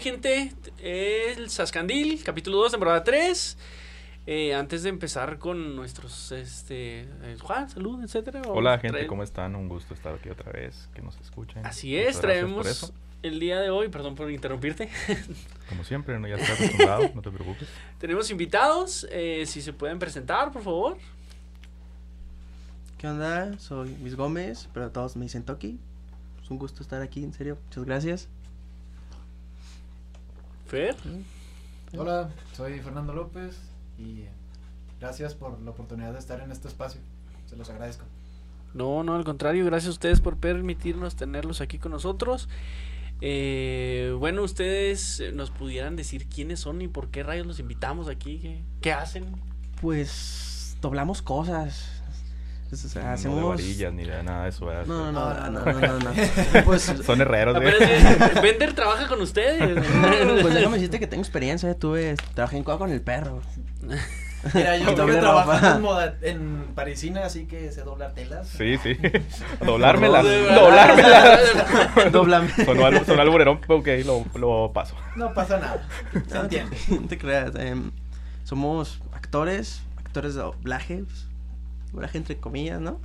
¿Qué hay, gente? El Sascandil, capítulo 2, temporada 3. Eh, antes de empezar con nuestros, este, eh, Juan, salud, etcétera. Hola a gente, traer- ¿cómo están? Un gusto estar aquí otra vez, que nos escuchen. Así es, traemos el día de hoy, perdón por interrumpirte. Como siempre, no ya estás acostumbrado, no te preocupes. Tenemos invitados, eh, si se pueden presentar, por favor. ¿Qué onda? Soy Luis Gómez, pero todos me dicen Toki. Es un gusto estar aquí, en serio. Muchas gracias. Fer. Hola, soy Fernando López y gracias por la oportunidad de estar en este espacio. Se los agradezco. No, no, al contrario, gracias a ustedes por permitirnos tenerlos aquí con nosotros. Eh, bueno, ustedes eh, nos pudieran decir quiénes son y por qué rayos los invitamos aquí, qué, qué hacen. Pues doblamos cosas. O sea, No de hacemos. varillas ni de nada de eso. ¿verdad? No, no, no, No, no, no, no, no, no. Pues, Son herreros, güey. Bender trabaja con ustedes. pues déjame decirte que tengo experiencia. Tuve, trabajé en Cuba con el perro. Mira, yo estuve trabajando en, parisina, así que sé doblar telas. Sí, sí. Doblármelas. Doblármelas. Doblame. Sonó, al- sonó alburerón, ok, lo, lo paso. No pasa nada. Se No te, entiende. no te creas. em, somos actores, actores de doblaje. Doblaje entre comillas, ¿no?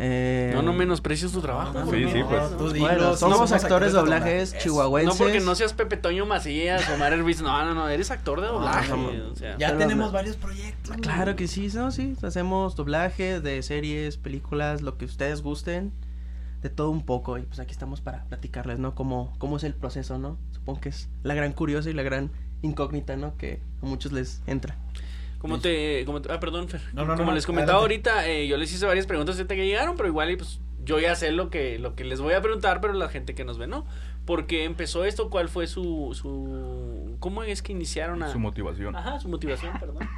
Eh, No, no menosprecies tu trabajo. No, Sí, no, sí, pues. tú Bueno, dilo, sí, somos actores de doblajes Eso. chihuahuenses. No porque no seas Pepe Toño Macías o Mario Ruiz. No, no, no, eres actor de doblaje. somos- o sea. Ya tenemos no- varios proyectos. Ah, Claro que sí, no, sí. Hacemos doblaje de series, películas, lo que ustedes gusten. De todo un poco. Y pues aquí estamos para platicarles, ¿no? Cómo, cómo es el proceso, ¿no? Supongo que es la gran curiosa y la gran incógnita, ¿no? Que a muchos les entra. Como te, como te- ah, perdón, Fer. No, no, como no, les comentaba adelante. ahorita, eh, yo les hice varias preguntas ahorita que llegaron, pero igual y, pues yo ya sé lo que, lo que les voy a preguntar, pero la gente que nos ve, ¿no? ¿Por qué empezó esto? ¿Cuál fue su, su, cómo es que iniciaron a, Su motivación. ajá, su motivación, perdón?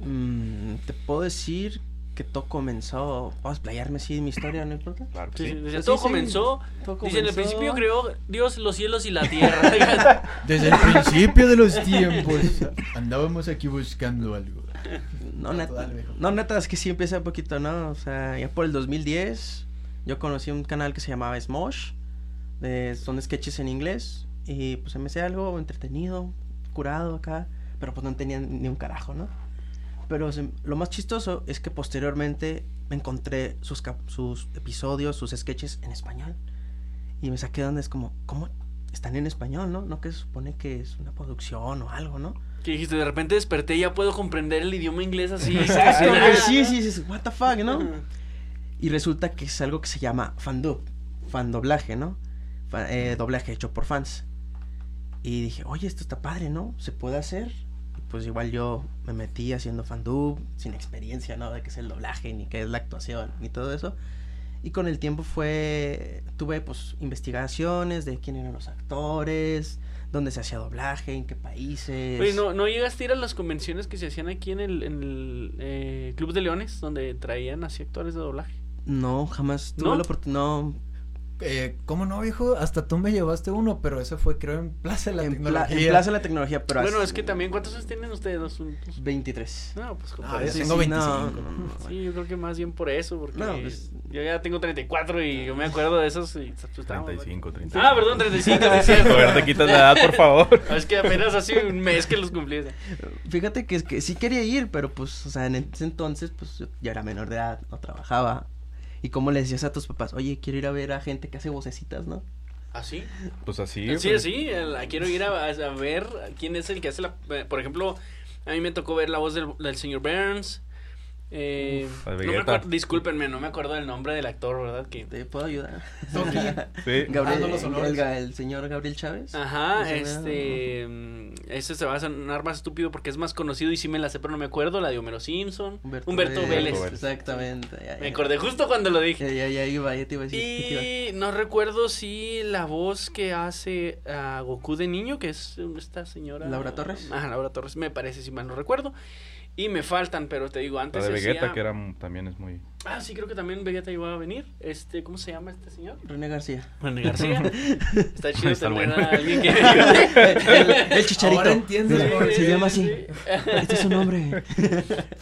Mm, te puedo decir que todo comenzó. Vamos a explayarme así en mi historia, ¿no importa? Claro Sí, sí. sí, desde Pues todo comenzó, todo dice, en el comenzó- principio creó Dios los cielos y la tierra. Desde el principio de los tiempos andábamos aquí buscando algo. No, neta, dale, no, neta, es que sí empieza un poquito, ¿no? O sea, ya por el 2010 yo conocí un canal que se llamaba Smosh. de- son sketches en inglés. Y pues empecé algo entretenido, curado acá. Pero pues no tenían ni un carajo, ¿no? Pero se- lo más chistoso es que posteriormente me encontré sus, sus episodios, sus sketches en español. Y me saqué donde es como, ¿cómo están en español, no? No que se supone que es una producción o algo, ¿no? Que dijiste, de repente desperté y ya puedo comprender el idioma inglés así. Exacto, sí, sí, sí, what the fuck, ¿no? Y resulta que es algo que se llama fandub, fan doblaje, ¿no? Fa- eh, doblaje hecho por fans. Y dije, oye, esto está padre, ¿no? ¿Se puede hacer? Y pues igual yo me metí haciendo fandub, sin experiencia, ¿no? De qué es el doblaje, ni qué es la actuación, ni todo eso. Y con el tiempo fue, tuve pues investigaciones de quién eran los actores, dónde se hacía doblaje, en qué países. Oye, ¿no, ¿no llegaste a ir a las convenciones que se hacían aquí en el, en el eh, Club de Leones, donde traían así actores de doblaje? No, jamás tuve ¿No? la oportunidad. No, Eh, ¿Cómo no, viejo? Hasta tú me llevaste uno, pero ese fue, creo, en Plaza de la en, pla- Tecnología. en Plaza de la Tecnología, pero bueno, así- es que también, ¿cuántos años tienen ustedes? dos juntos? 23. No, pues Ah, yo sí, tengo sí. 25. No, Sí, yo creo que más bien por eso, porque No, pues- yo ya tengo 34 y yo me acuerdo de esos y pues, estábamos- 35, 35. Ah, perdón, 35, sí, es cierto. A ver, te quitas la edad, por favor. Es que apenas hace un mes que los cumplí. Fíjate que, es que sí quería ir, pero pues, o sea, en ese entonces, pues yo ya era menor de edad, no trabajaba. Y como le decías a tus papás, oye, quiero ir a ver a gente que hace vocecitas, ¿no? ¿Ah, sí? Pues así. Sí, pues, sí, el- quiero ir a, a ver quién es el que hace la... eh, Por ejemplo, a mí me tocó ver la voz del, del señor Burns, Eh, de no me acuerdo, discúlpenme, no me acuerdo del nombre del actor, ¿verdad? Que... ¿Te puedo ayudar? Toki. Sí. Gabriel, honores. el, ga- el señor Gabriel Chávez. Ajá, este. mm, Ese se va a sonar más estúpido porque es más conocido y sí me la sé, pero no me acuerdo. La de Homero Simpson. Humberto, Vélez. Humberto Vélez. Exactamente. ya, Me acordé justo cuando lo dije. Ya, ya, ya iba, ya te iba a decir. ¿qué te iba? Y no recuerdo si la voz que hace a Goku de niño, que es esta señora. ¿Laura Torres? Ajá, Laura Torres, me parece, si mal no recuerdo. Y me faltan, pero te digo, La antes de Vegeta, decía- que era, también es muy... Ah, sí, creo que también Vegeta iba a venir. Este, ¿cómo se llama este señor? René García. René García. Está chido Está tener bueno. a alguien que... el, el chicharito. Ahora entiendes, Sí. Se llama así. Sí. Este es su nombre.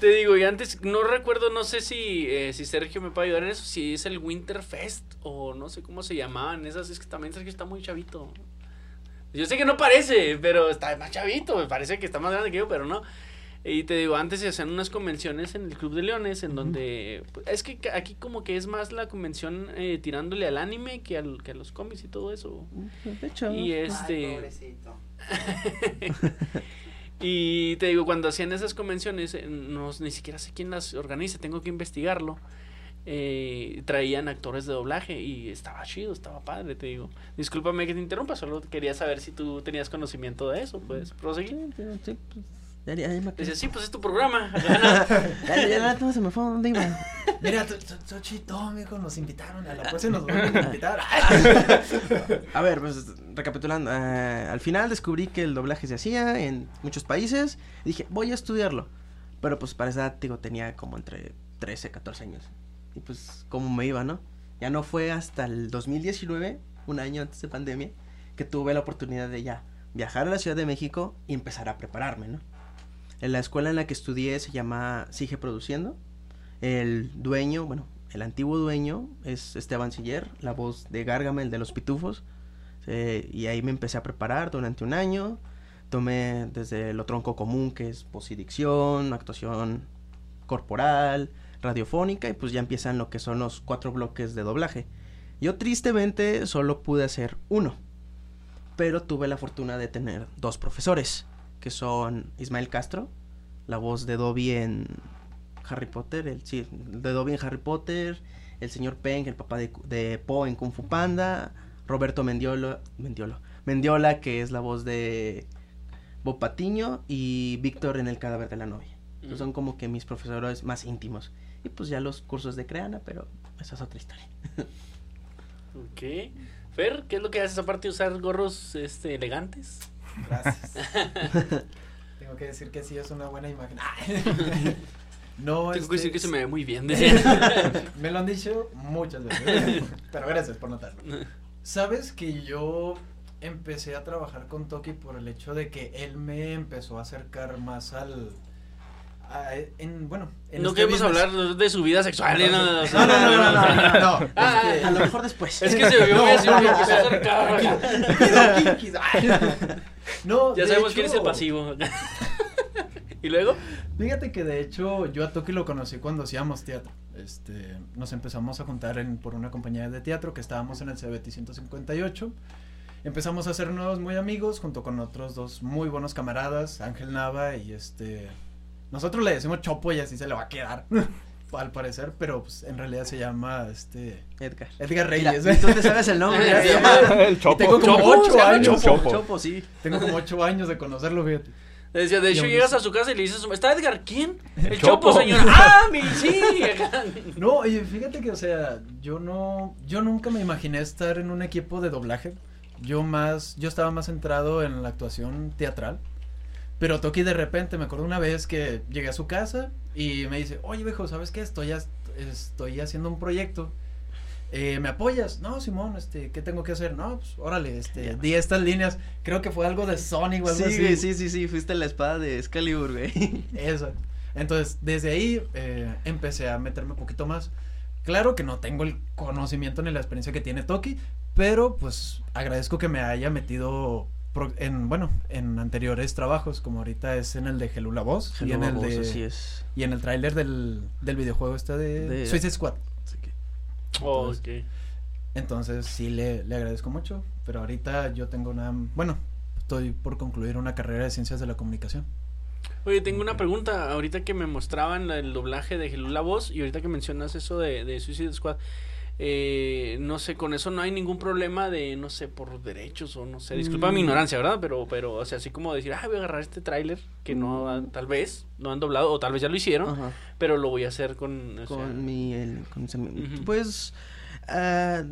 Te digo, y antes no recuerdo, no sé si, eh, si Sergio me puede ayudar en eso, si es el Winterfest o no sé cómo se llamaban esas, es que también Sergio está muy chavito. Yo sé que no parece, pero está más chavito, me parece que está más grande que yo, pero no. Y te digo, antes se hacían unas convenciones en el Club de Leones, en donde... pues, es que aquí como que es más la convención eh, tirándole al anime que, al, que a los cómics y todo eso. De hecho. Y este... y te digo, cuando hacían esas convenciones, eh, no, ni siquiera sé quién las organiza, tengo que investigarlo. eh, traían actores de doblaje y estaba chido, estaba padre, te digo. Discúlpame que te interrumpa, solo quería saber si tú tenías conocimiento de eso, pues proseguir. Sí, pero sí, pues, ya, ya, ya me Decía, sí, pues es tu programa. Ya, ya, ya, todo se me fue. ¿Dónde iba? Mira, chito, mijo, nos invitaron. A la próxima nos vuelven a invitar. A ver, pues recapitulando. eh, al final descubrí que el doblaje se hacía en muchos países. Y dije, voy a estudiarlo. Pero pues para esa edad, digo, tenía como entre 13, 14 años. Y pues, ¿cómo me iba, no? Ya no fue hasta el 2019, un año antes de pandemia, que tuve la oportunidad de ya viajar a la Ciudad de México y empezar a prepararme, ¿no? En la escuela en la que estudié se llama Sigue Produciendo. El dueño, bueno, el antiguo dueño es Esteban Siller, la voz de Gargamel de los Pitufos. Eh, y ahí me empecé a preparar durante un año. Tomé desde lo tronco común, que es voz y dicción, actuación corporal, radiofónica, y pues ya empiezan lo que son los cuatro bloques de doblaje. Yo tristemente solo pude hacer uno, pero tuve la fortuna de tener dos profesores, que son Ismael Castro, la voz de Dobby en Harry Potter, el, sí, de Dobby en Harry Potter, el señor Peng, el papá de, de Poe en Kung Fu Panda, Roberto Mendiolo, Mendiola, que es la voz de Bob Patiño, y Víctor en El cadáver de la novia. Son como que mis profesores más íntimos. Y pues ya los cursos de Creana, pero esa es otra historia. ok. Fer, ¿qué es lo que haces aparte de usar gorros este, elegantes? Gracias. Tengo que decir que sí es una buena imagen. No, Tengo que este, decir que se me ve muy bien. Me lo han dicho muchas veces. Pero gracias por notarlo. Sabes que yo empecé a trabajar con Toki por el hecho de que él me empezó a acercar más al. A- en, bueno, en no este queremos business. hablar de su vida sexual. o No, sea, no, no, no, no, Ah, A lo mejor después. Es que se vio No, muy así, no, Ya sabemos quién es el pasivo. y luego, Fíjate que de hecho yo a Toki lo conocí cuando hacíamos teatro. Este, nos empezamos a juntar en, por una compañía de teatro que estábamos en el CBT 158. Empezamos a hacernos muy amigos junto con otros dos muy buenos camaradas, Ángel Nava y este... Nosotros le decimos Chopo y así se le va a quedar, al parecer, pero pues, en realidad se llama este... Edgar. Edgar Mira, Reyes. tú te sabes el nombre. Se llama El chopo. tengo como Chopo, ocho años. Chopo. Chopo, sí. Tengo como ocho años de conocerlo, fíjate. decía, de hecho llegas a su casa y le dices, ¿está Edgar quién? El, Chopo, Chopo. señora. ¡Ah, mi, sí! No, oye, fíjate que, o sea, yo no, yo nunca me imaginé estar en un equipo de doblaje. Yo más, yo estaba más centrado en la actuación teatral. Pero Toki de repente, me acuerdo una vez que llegué a su casa y me dice, oye viejo, ¿sabes qué? Estoy, estoy haciendo un proyecto. Eh, ¿Me apoyas? No, Simón, este, ¿qué tengo que hacer? No, pues, órale, este, di estas líneas. Creo que fue algo de Sonic o algo Sí, así. güey, sí, sí, sí. Fuiste la espada de Excalibur, güey. Eso. Entonces, desde ahí eh, empecé a meterme un poquito más. Claro que no tengo el conocimiento ni la experiencia que tiene Toki, pero pues agradezco que me haya metido en, bueno, en anteriores trabajos, como ahorita es en el de Gelula Voz y en el de Así es. y en el tráiler del, del videojuego este de, De- Suicide Squad. Así que- ok. Entonces sí le, le agradezco mucho, pero ahorita yo tengo una, bueno, estoy por concluir una carrera de ciencias de la comunicación. Oye, tengo una pregunta. Ahorita que me mostraban el doblaje de Hello la voz y ahorita que mencionas eso de, de Suicide Squad, eh, no sé, con eso no hay ningún problema de, no sé, por derechos o no sé. Disculpa mi Mm. ignorancia, ¿verdad? Pero, pero, o sea, así como decir, ah, voy a agarrar este tráiler que no, han- tal vez no han doblado o tal vez ya lo hicieron, Ajá. pero lo voy a hacer con, o sea, con mi, el- con ese- pues ah,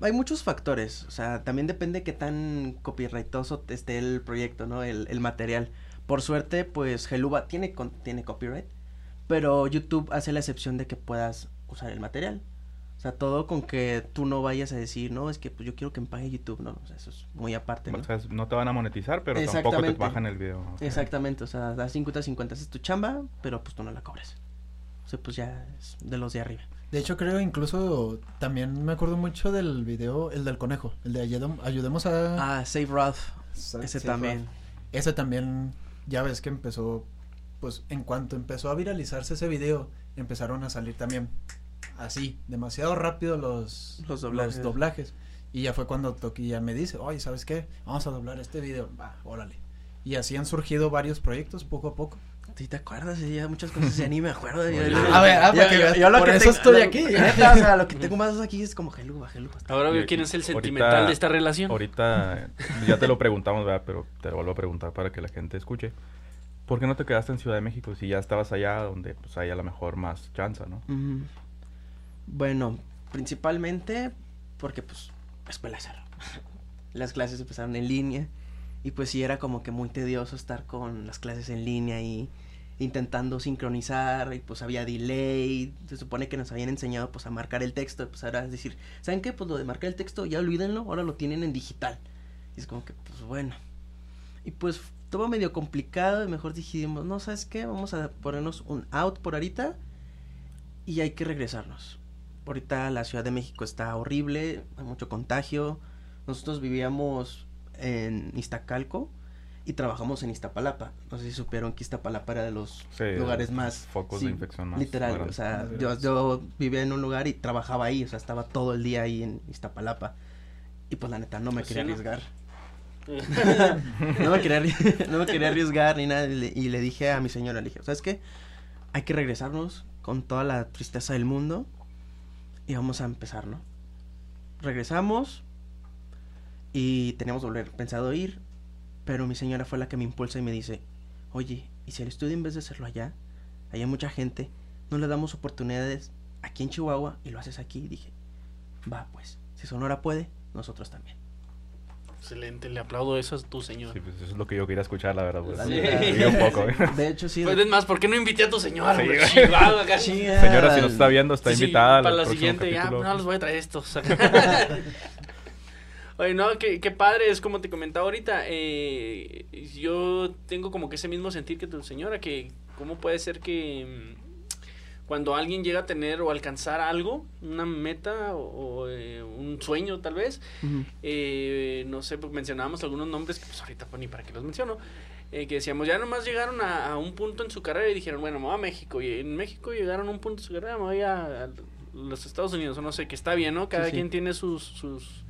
hay muchos factores o sea también depende qué tan copyrightoso esté el proyecto no el, el material por suerte pues Heluba tiene con- tiene copyright pero YouTube hace la excepción de que puedas usar el material o sea todo con que tú no vayas a decir no es que pues yo quiero que me pague YouTube no o sea eso es muy aparte no O sea, no te van a monetizar, pero tampoco te bajan el video. ok. Exactamente, o sea, das 50-50, es tu chamba, pero pues tú no la cobras. O sea, pues ya es de los de arriba. De hecho, creo incluso también me acuerdo mucho del video, el del conejo, el de ayudem- ayudemos a... Ah, Save Ralph, Sa- ese también. Ralph. Ese también, ya ves que empezó, pues en cuanto empezó a viralizarse ese video, empezaron a salir también así, demasiado rápido los, Los doblajes. doblajes. Y ya fue cuando Toki ya me dice, oye, ¿sabes qué? Vamos a doblar este video. Va, órale. Y así han surgido varios proyectos poco a poco. ¿Sí te acuerdas? Sí, ya muchas cosas ya ni me acuerdo. A ver, ah, yo- yo- yo lo por que eso tengo- estoy lo- aquí. neta, o sea, lo que tengo más aquí es como Geluba, Geluba. Ahora veo quién es el ahorita- sentimental de esta relación. Ahorita ya te lo preguntamos, ¿verdad? Pero te lo vuelvo a preguntar para que la gente escuche. ¿Por qué no te quedaste en Ciudad de México si ya estabas allá donde pues hay a lo mejor más chance, ¿no? Ujú. Bueno, principalmente porque pues escuela cero. Las clases empezaron en línea y pues sí era como que muy tedioso estar con las clases en línea y intentando sincronizar y pues había delay, se supone que nos habían enseñado pues a marcar el texto, pues ahora es decir, ¿saben qué? Pues lo de marcar el texto ya olvídenlo, ahora lo tienen en digital. Y es como que pues bueno. Y pues todo medio complicado y mejor dijimos, no, ¿sabes qué? Vamos a ponernos un out por ahorita y hay que regresarnos. Ahorita la Ciudad de México está horrible, hay mucho contagio. Nosotros vivíamos en Iztacalco y trabajamos en Iztapalapa. No sé si supieron que Iztapalapa era de los Sí, lugares más... focos sí, de infección más Literal, o sea, yo, vivía en un lugar y trabajaba ahí, o sea, estaba todo el día ahí en Iztapalapa. Y pues la neta no me Pues quería arriesgar. no, me quería, no me quería arriesgar ni nada. Y le, y le dije a mi señora, le dije, ¿sabes qué? Hay que regresarnos con toda la tristeza del mundo y vamos a empezar, ¿no? Regresamos y teníamos volver, pensado ir, pero mi señora fue la que me impulsa y me dice, oye, ¿y si el estudio en vez de hacerlo allá, hay mucha gente, no le damos oportunidades aquí en Chihuahua y lo haces aquí? Y dije, va pues, si Sonora puede, nosotros también. Excelente, le aplaudo eso a tu señor. Sí, pues eso es lo que yo quería escuchar, la verdad. pues. La Sí, neta. un poco. ¿eh? De hecho, sí. Pues es más, ¿por qué no invité a tu señor? Sí. Chivado acá. Señora, si nos está viendo, está Sí, sí, invitada para la siguiente, ya, no los voy a traer estos. Oye, no, qué, qué padre, es como te comentaba ahorita, eh, yo tengo como que ese mismo sentir que tu señora, que cómo puede ser que mm, cuando alguien llega a tener o alcanzar algo, una meta o, o, eh, un sueño tal vez, eh, no sé, pues mencionábamos algunos nombres que pues ahorita pues, ni para qué los menciono, eh, que decíamos, ya nomás llegaron a, a un punto en su carrera y dijeron, bueno, me voy a México, y en México llegaron a un punto en su carrera, me voy a, a los Estados Unidos, o no sé, que está bien, ¿no? Cada Sí, sí. quien tiene sus, sus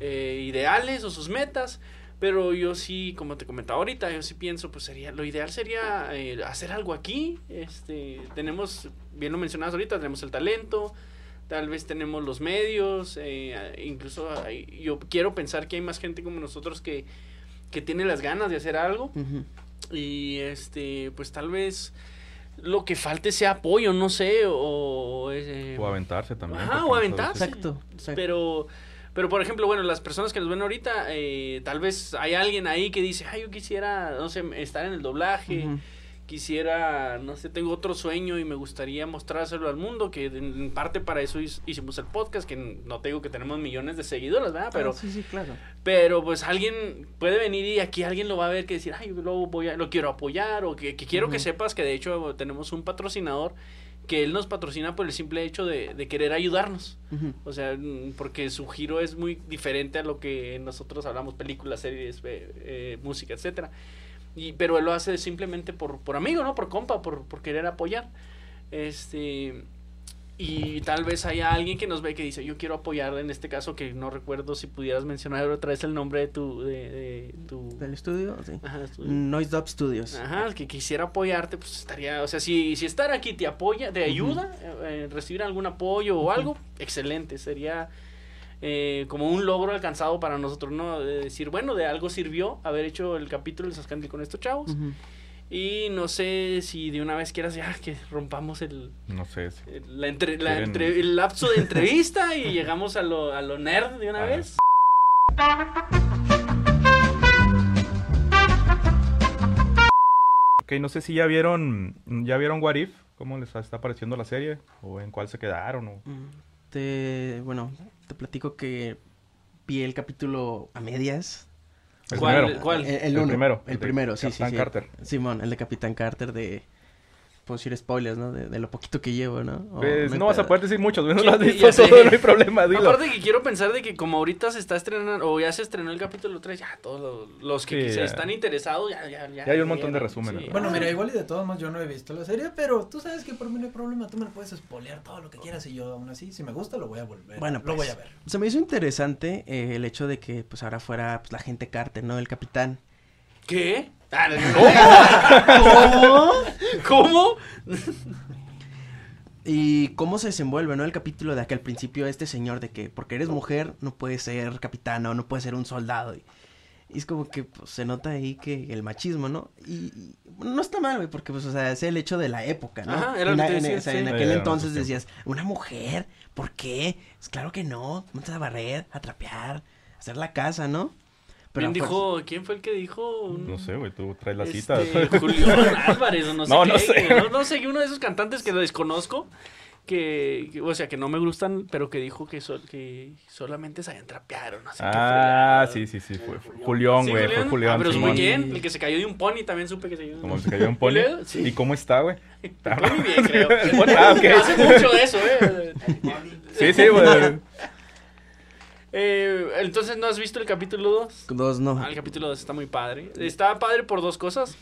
eh, ideales o sus metas, pero yo sí, como te comentaba ahorita, yo sí pienso, pues sería, lo ideal sería eh, hacer algo aquí, este, tenemos, bien lo mencionabas ahorita, tenemos el talento, tal vez tenemos los medios, eh, incluso hay- yo quiero pensar que hay más gente como nosotros que, que tiene las ganas de hacer algo y este pues tal vez lo que falte sea apoyo, no sé, o... eh, O aventarse también. Ajá, o aventarse. Exacto, exacto. Pero, pero por ejemplo, bueno, las personas que nos ven ahorita, eh, tal vez hay alguien ahí que dice, ay, yo quisiera, no sé, estar en el doblaje, quisiera, no sé, tengo otro sueño y me gustaría mostrárselo al mundo, que en, parte para eso hicimos el podcast, que no te digo que tenemos millones de seguidores, ¿verdad? Pero, Ah, sí, sí, claro. pero pues alguien puede venir y aquí alguien lo va a ver que decir, ay, lo, voy a, lo quiero apoyar o que, que quiero que sepas que de hecho tenemos un patrocinador que él nos patrocina por el simple hecho de, de querer ayudarnos. O sea, porque su giro es muy diferente a lo que nosotros hablamos, películas, series, eh, eh, música, etcétera. Y, pero él lo hace simplemente por, por amigo, ¿no? Por compa, por, por querer apoyar. Este. Y tal vez haya alguien que nos ve que dice, yo quiero apoyar en este caso, que no recuerdo si pudieras mencionar otra vez el nombre de tu... De, de tu ¿Del estudio? Sí. Ajá, Noise Dub Studios. Ajá, que quisiera apoyarte, pues estaría, o sea, si, si estar aquí te apoya, te ayuda, eh, eh, recibir algún apoyo o algo, excelente, sería eh, como un logro alcanzado para nosotros, ¿no? De decir, bueno, de algo sirvió haber hecho el capítulo de Sascandil con estos chavos. Ujú. Y no sé si de una vez quieras ya que rompamos el, No sé. el- la entre- la Quieren- entre- el lapso de entrevista y llegamos a lo, a lo nerd de una Ajá. vez. Ok, no sé si ya vieron, ya vieron What If, cómo les está pareciendo la serie, o en cuál se quedaron, o... Mm, Te, bueno, te platico que vi el capítulo a medias. El ¿Cuál? primero. ¿Cuál? El, El uno, primero, El el de primero, sí, sí, Capitán sí. Carter. Simón, el de Capitán Carter de... Puedo decir spoilers, ¿no? De, de lo poquito que llevo, ¿no? O Pues, no vas a poder decir muchos, no lo has visto todo, no hay problema, dilo. Aparte que quiero pensar de que como ahorita se está estrenando, o ya se estrenó el capítulo 3, ya todos los, los que Sí, se están interesados, ya, ya, ya. Ya hay un montón de resúmenes. Bueno, mira, igual y de todos modos yo no he visto la serie, pero tú sabes que por mí no hay problema, tú me lo puedes spoilear todo lo que quieras y yo aún así, si me gusta, lo voy a volver. Bueno, lo pues, voy a ver. Se me hizo interesante eh, el hecho de que pues ahora fuera pues, la gente Carter, ¿no? El capitán. ¿Qué? No. ¿Cómo? Y cómo se desenvuelve, ¿no? El capítulo de aquel principio este señor de que porque eres mujer no puedes ser capitana o no puedes ser un soldado. Y, y es como que pues, se nota ahí que el machismo, ¿no? Y, y, bueno, no está mal, güey, porque pues, o sea, es el hecho de la época, ¿no? Ajá, era lo en, que te en- o sea, sí. en aquel entonces decías, ¿una mujer? ¿Por qué? Pues claro que no, montas a barrer, a trapear, a hacer la casa, ¿no? ¿Quién dijo? ¿Quién fue el que dijo? Un- No sé, güey, tú traes la este, cita. Julián Álvarez o no sé No, qué, no sé. que- No, no sé, uno de esos cantantes que desconozco. Que, que, o sea, que no me gustan, pero que dijo que, sol- que solamente sabían trapear o no sé qué Ah, sí, sí, sí, fue, fue Julián, ¿Sí, güey, Julián? fue Julián. Ah, pero es muy bien. El que se cayó de un pony también supe que se cayó. Como se cayó un pony. Sí. ¿Y cómo está, güey? Muy bien, creo. Ah, ok. Hace mucho de eso, ¿eh? Sí, sí, güey. Eh, Entonces, ¿no has visto el capítulo 2? Dos no. Ah, el capítulo 2 está muy padre. Está padre por dos cosas.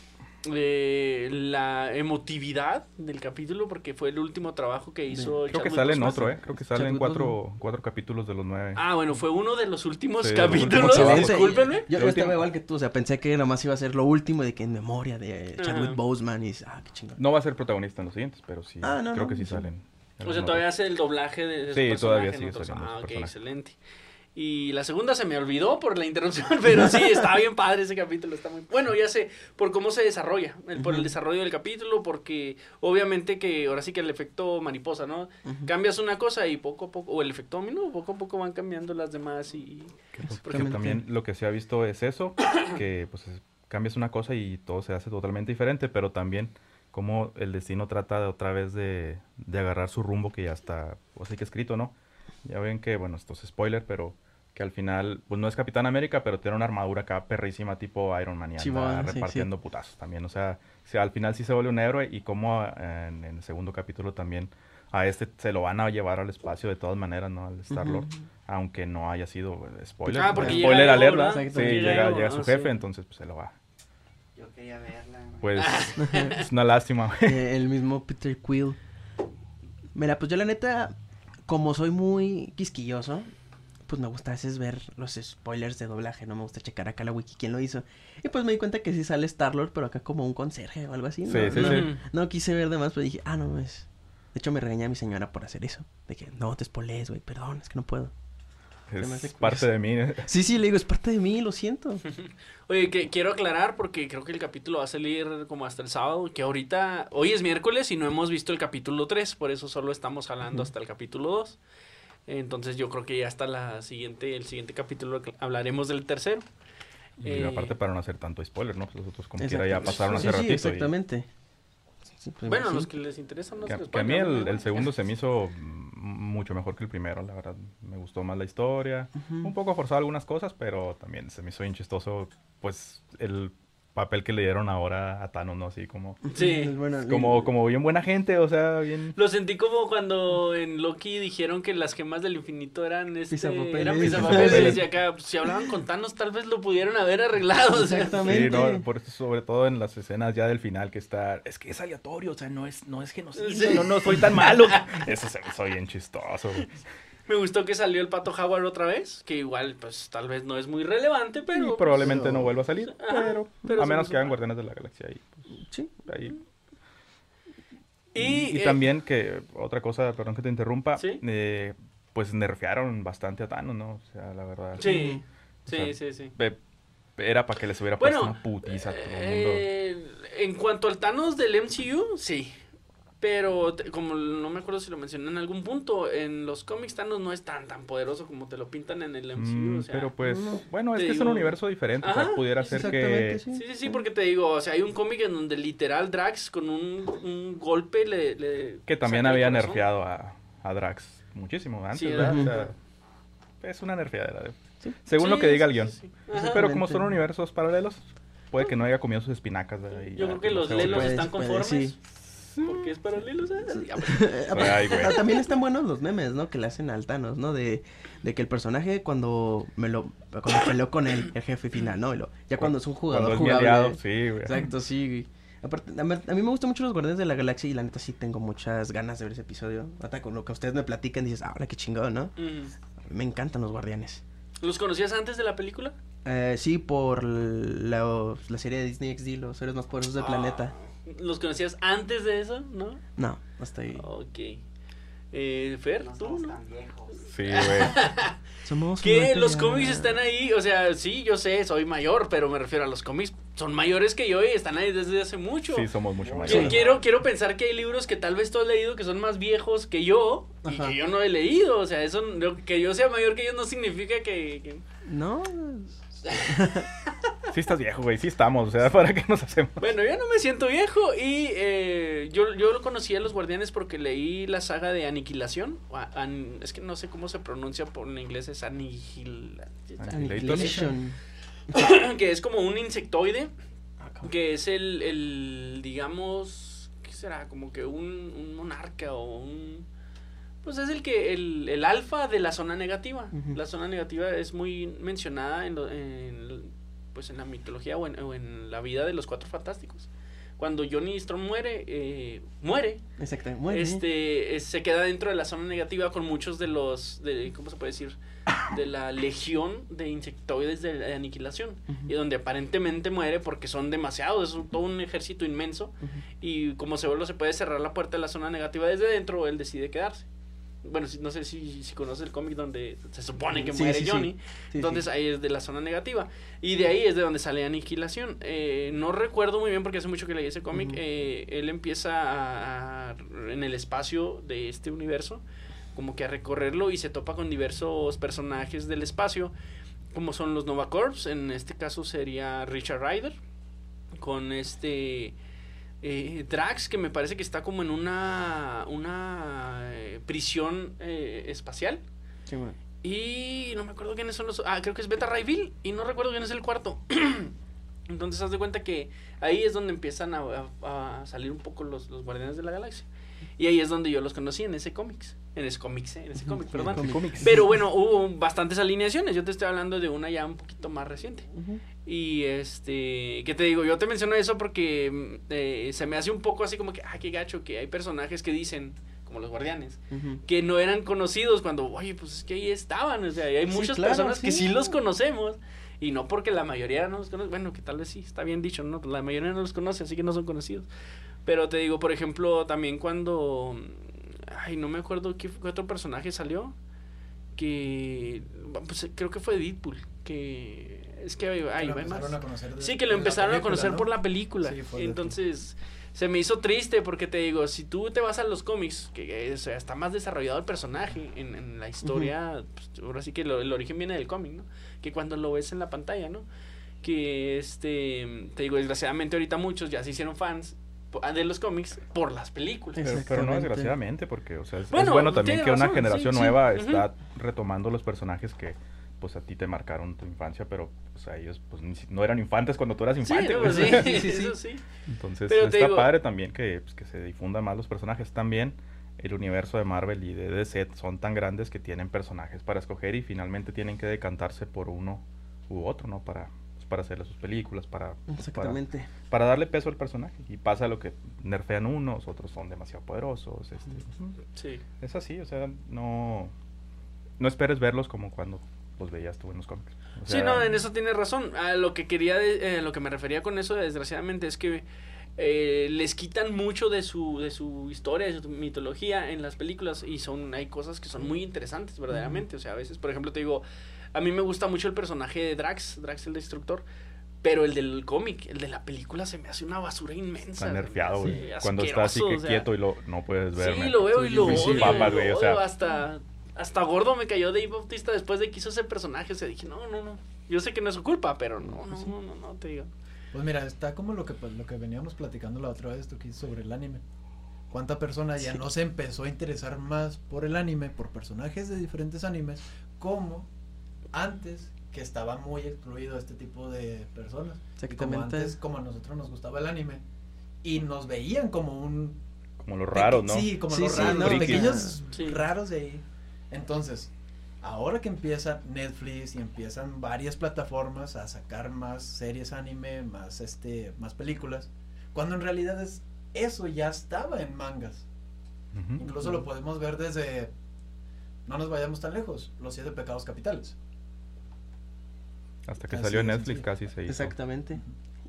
Eh, la emotividad del capítulo, porque fue el último trabajo que hizo. Creo que sale en otro, ¿eh? Creo que salen cuatro, cuatro capítulos de los nueve. Ah, bueno, fue uno de los últimos Sí, de los capítulos. últimos. Discúlpenme. Yo, yo Lo estaba igual que tú, o sea, pensé que nomás iba a ser lo último de que en memoria de Chadwick. Boseman y ah, qué chingón. No va a ser protagonista en los siguientes, pero sí. Ah, no, creo no, que sí sí. salen. O sea, todavía hace el doblaje de, Sí, todavía sigue otros- saliendo Ah, ok, personaje. excelente. Y la segunda se me olvidó por la interrupción, pero sí, está bien padre ese capítulo, está muy... Bueno, ya sé, por cómo se desarrolla, el- por el desarrollo del capítulo, porque obviamente que ahora sí que el efecto mariposa, ¿no? Cambias una cosa y poco a poco, o el efecto dominó, poco a poco van cambiando las demás y... Pues, también lo que se ha visto es eso, que pues es- cambias una cosa y todo se hace totalmente diferente, pero también como el destino trata de otra vez de, de agarrar su rumbo que ya está, pues sí que escrito, ¿no? Ya ven que, bueno, esto es spoiler, pero que al final, pues no es Capitán América, pero tiene una armadura acá perrísima tipo Iron Man y anda Simón, sí, sí. repartiendo putazos también, o sea, si al final sí se vuelve un héroe y como eh, en, en el segundo capítulo también a este se lo van a llevar al espacio de todas maneras, ¿no? Al Star-Lord, aunque no haya sido eh, spoiler. Ah, porque spoiler llega alert, Ego, ¿verdad? ¿verdad? Sí, llega, Llega su ah, jefe, sí. entonces pues se lo va. Yo quería verla. güey. Pues es una lástima, güey. Eh, el mismo Peter Quill. Mira, pues yo la neta, como soy muy quisquilloso, pues me gusta a veces ver los spoilers de doblaje, no me gusta checar acá la wiki quién lo hizo. Y pues me di cuenta que sí sale Star-Lord, pero acá como un conserje o algo así. ¿no? Sí, sí, no, sí. no quise ver de más, pero dije, ah, no, es... De hecho, me regaña mi señora por hacer eso. De que, no, te spoilees, güey, perdón, es que no puedo. Es parte de mí. ¿eh? Sí, sí, le digo, es parte de mí, lo siento. Oye, que quiero aclarar porque creo que el capítulo va a salir como hasta el sábado, que ahorita, hoy es miércoles y no hemos visto el capítulo 3, por eso solo estamos hablando hasta el capítulo 2. Entonces yo creo que ya hasta la siguiente, el siguiente capítulo hablaremos del tercero. Y Eh, aparte para no hacer tanto spoiler, ¿no? Pues los otros como quiera ya pasaron sí, hace sí, ratito. exactamente. Sí, pues, Bueno, sí. los que les interesan no Que, se les que a mí el, segundo se me hizo mucho mejor que el primero, la verdad. Me gustó más la historia. Un poco forzado algunas cosas, pero también se me hizo bien chistoso, pues, el papel que le dieron ahora a Thanos, ¿no? Así como, Sí. Como, como bien buena gente, o sea, bien... Lo sentí como cuando en Loki dijeron que las gemas del infinito eran este, Pisapapeles. eran pisapapeles y acá pues, si hablaban con Thanos tal vez lo pudieron haber arreglado. o sea. Exactamente. Sí, no, por eso, sobre todo en las escenas ya del final que está, es que es aleatorio, o sea, no es, no es genocidio, Sí. no, no soy tan malo. Eso se me hizo bien chistoso, güey. Me gustó que salió el pato Howard otra vez, que igual pues tal vez no es muy relevante, pero Y probablemente pero- no vuelva a salir, Ajá, pero, pero a menos me que hagan Guardianes de la Galaxia ahí. Sí. ahí. y, Y eh, también que, otra cosa, perdón que te interrumpa, Sí. eh, pues nerfearon bastante a Thanos, ¿no? O sea, la verdad. sí, O sí, sea, sí, sí. Era para que les hubiera Bueno, puesto una putiza a todo el mundo. Eh, en cuanto al Thanos del MCU, sí. Pero te- como no me acuerdo si lo mencioné en algún punto, en los cómics Thanos no es tan tan poderoso como te lo pintan en el MCU. Mm, o sea, pero pues, no. bueno, es que es un universo diferente. o sea, pudiera ser que. sí. Sí, sí, sí, porque te digo, o sea, hay un cómic en donde literal Drax con un, un golpe le, le Que también había nerfeado a, a Drax muchísimo antes, Sí, ¿verdad? O sea, es una nerfeadera. de- Sí. Según lo que diga el guion. sí, sí. Ajá. Pero como son universos paralelos, puede que no haya comido sus espinacas. ¿verdad? Y Yo ya, creo que no los lelos están puede, conformes. sí. Porque es paralelo, o sea, ya, Ay, güey. Ah, También están buenos los memes, ¿no? Que le hacen al Thanos, ¿no? De, de que el personaje cuando me lo cuando peleó con el, el jefe final, ¿no? Y lo- ya cuando es un jugador Cuando es jugable. aliado, sí, güey. Exacto, sí. güey. Aparte, a mí, a mí me gustan mucho los Guardianes de la Galaxia y la neta sí tengo muchas ganas de ver ese episodio. Hasta con lo que ustedes me platican dices, ahora qué chingón, ¿no? Mm. Me encantan los Guardianes. ¿Los conocías antes de la película? Eh, sí, por la, la serie de Disney XD, los héroes más poderosos del planeta. ¿Los conocías antes de eso? ¿No? No, hasta ahí. Ok. Eh, Fer, No ¿tú? somos no? tan viejos. Sí, güey. Somos Que los cómics están ahí, o sea, sí, yo sé, soy mayor, pero me refiero a los cómics. Son mayores que yo y están ahí desde hace mucho. Sí, somos mucho mayores. Quiero, quiero pensar que hay libros que tal vez tú has leído que son más viejos que yo y Ajá. que yo no he leído. O sea, eso que yo sea mayor que ellos no significa que. que- No, Sí estás viejo, güey. Sí estamos. O sea, ¿para qué nos hacemos? Bueno, yo no me siento viejo y eh, yo, yo lo conocí a los Guardianes porque leí la saga de Aniquilación. an- es que no sé cómo se pronuncia por en inglés, es Anihil... Annihilation. que es como un insectoide. Ah, que es el, el digamos, ¿qué será? Como que un, un monarca o un... Pues es el que, el, el alfa de la zona negativa. La zona negativa es muy mencionada en, lo- en, pues en la mitología o en, o en la vida de los cuatro fantásticos. Cuando Johnny Storm muere, eh, muere, Exacto. Bueno, este eh, se queda dentro de la zona negativa con muchos de los de cómo se puede decir de la legión de insectoides de, de aniquilación. Y donde aparentemente muere porque son demasiados es un- todo un ejército inmenso. Y como se vuelve se puede cerrar la puerta de la zona negativa desde dentro él decide quedarse bueno no sé si, si conoces el cómic donde se supone que Sí, muere sí. Johnny Sí, entonces ahí es de la zona negativa. Y de ahí es de donde sale Aniquilación. Eh, no recuerdo muy bien porque hace mucho que leí ese cómic. Eh, él empieza a, a- en el espacio de este universo, como que a recorrerlo y se topa con diversos personajes del espacio, como son los Nova Corps. En este caso sería Richard Ryder, con este... eh, Drax, que me parece que está como en una, una eh, prisión eh, espacial. Sí. Y no me acuerdo quiénes son los. Ah, creo que es Beta Ray Bill. Y no recuerdo quién es el cuarto. Entonces, haz de cuenta que ahí es donde empiezan a, a- a salir un poco los, los Guardianes de la Galaxia. Y ahí es donde yo los conocí en ese cómics. En ese cómics, eh, en ese cómic, perdón. Pero bueno, hubo bastantes alineaciones. Yo te estoy hablando de una ya un poquito más reciente. Y este, ¿qué te digo? Yo te menciono eso porque mm, eh, se me hace un poco así como que, ah, qué gacho, que hay personajes que dicen, como los guardianes, que no eran conocidos cuando, oye, pues es que ahí estaban, o sea, y hay Sí, muchas claro, personas que sí. sí los conocemos, y no porque la mayoría no los conoce, bueno, que tal vez sí, está bien dicho, ¿no? La mayoría no los conoce, así que no son conocidos. Pero te digo, por ejemplo, también cuando, ay, no me acuerdo qué, qué otro personaje salió, que, pues creo que fue Deadpool, que es que hay, Que más. empezaron a conocer de- Sí, que lo empezaron a conocer ¿no? por la película. Sí, Deadpool. Entonces, se me hizo triste porque te digo, si tú te vas a los cómics, que o sea, está más desarrollado el personaje en, en la historia, pues, ahora sí que lo- el origen viene del cómic, ¿no? Que cuando lo ves en la pantalla, ¿no? Que este, te digo, desgraciadamente ahorita muchos ya se hicieron fans de los cómics por las películas. Pero, pero no desgraciadamente, porque, o sea, es, es Bueno, bueno también que una generación sí, sí. nueva Ujú. está retomando los personajes que pues a ti te marcaron tu infancia, pero pues a ellos pues no eran infantes cuando tú eras Sí, infante. sí, eso sí. Entonces Pero está digo- padre también que, pues, que se difundan más los personajes. También el universo de Marvel y de DC son tan grandes que tienen personajes para escoger y finalmente tienen que decantarse por uno u otro, ¿no? Para, para hacerle sus películas, para, para, Exactamente. para darle peso al personaje. Y pasa lo que nerfean unos, otros son demasiado poderosos. Este, Sí. Es así, o sea, no, no esperes verlos como cuando los veías tú en los cómics. O Sí, no, en eso tienes razón. A lo que quería, de- eh, lo que me refería con eso, desgraciadamente, es que eh, les quitan mucho de su, de su historia, de su mitología en las películas y son, hay cosas que son muy interesantes, verdaderamente. O sea, a veces, por ejemplo, te digo, a mí me gusta mucho el personaje de Drax, Drax el Destructor, pero el del cómic, el de la película se me hace una basura inmensa. Está nerfeado, güey. Cuando está así que o sea, quieto y lo, no puedes verme. Sí, lo veo y lo odio, papa, lo güey, o sea, hasta, hasta gordo me cayó Dave Bautista después de que hizo ese personaje. O sea, dije, no, no, no. Yo sé que no es su culpa, pero no, no, no, no, no, te digo. Pues mira, está como lo que, pues, lo que veníamos platicando la otra vez, Toki, sobre el anime. ¿Cuánta persona ya Sí. no se empezó a interesar más por el anime, por personajes de diferentes animes, como antes que estaba muy excluido este tipo de personas? Y como Exactamente. antes, como a nosotros nos gustaba el anime, y nos veían como un... como los raros, ¿no? Sí, como Sí, los sí, raros, no, pequeños Sí. raros de ahí. Entonces, ahora que empieza Netflix y empiezan varias plataformas a sacar más series anime, más este, más películas, cuando en realidad es eso ya estaba en mangas. Incluso lo podemos ver desde no nos vayamos tan lejos, los siete pecados capitales. Hasta que Así salió en Netflix casi se hizo. Exactamente.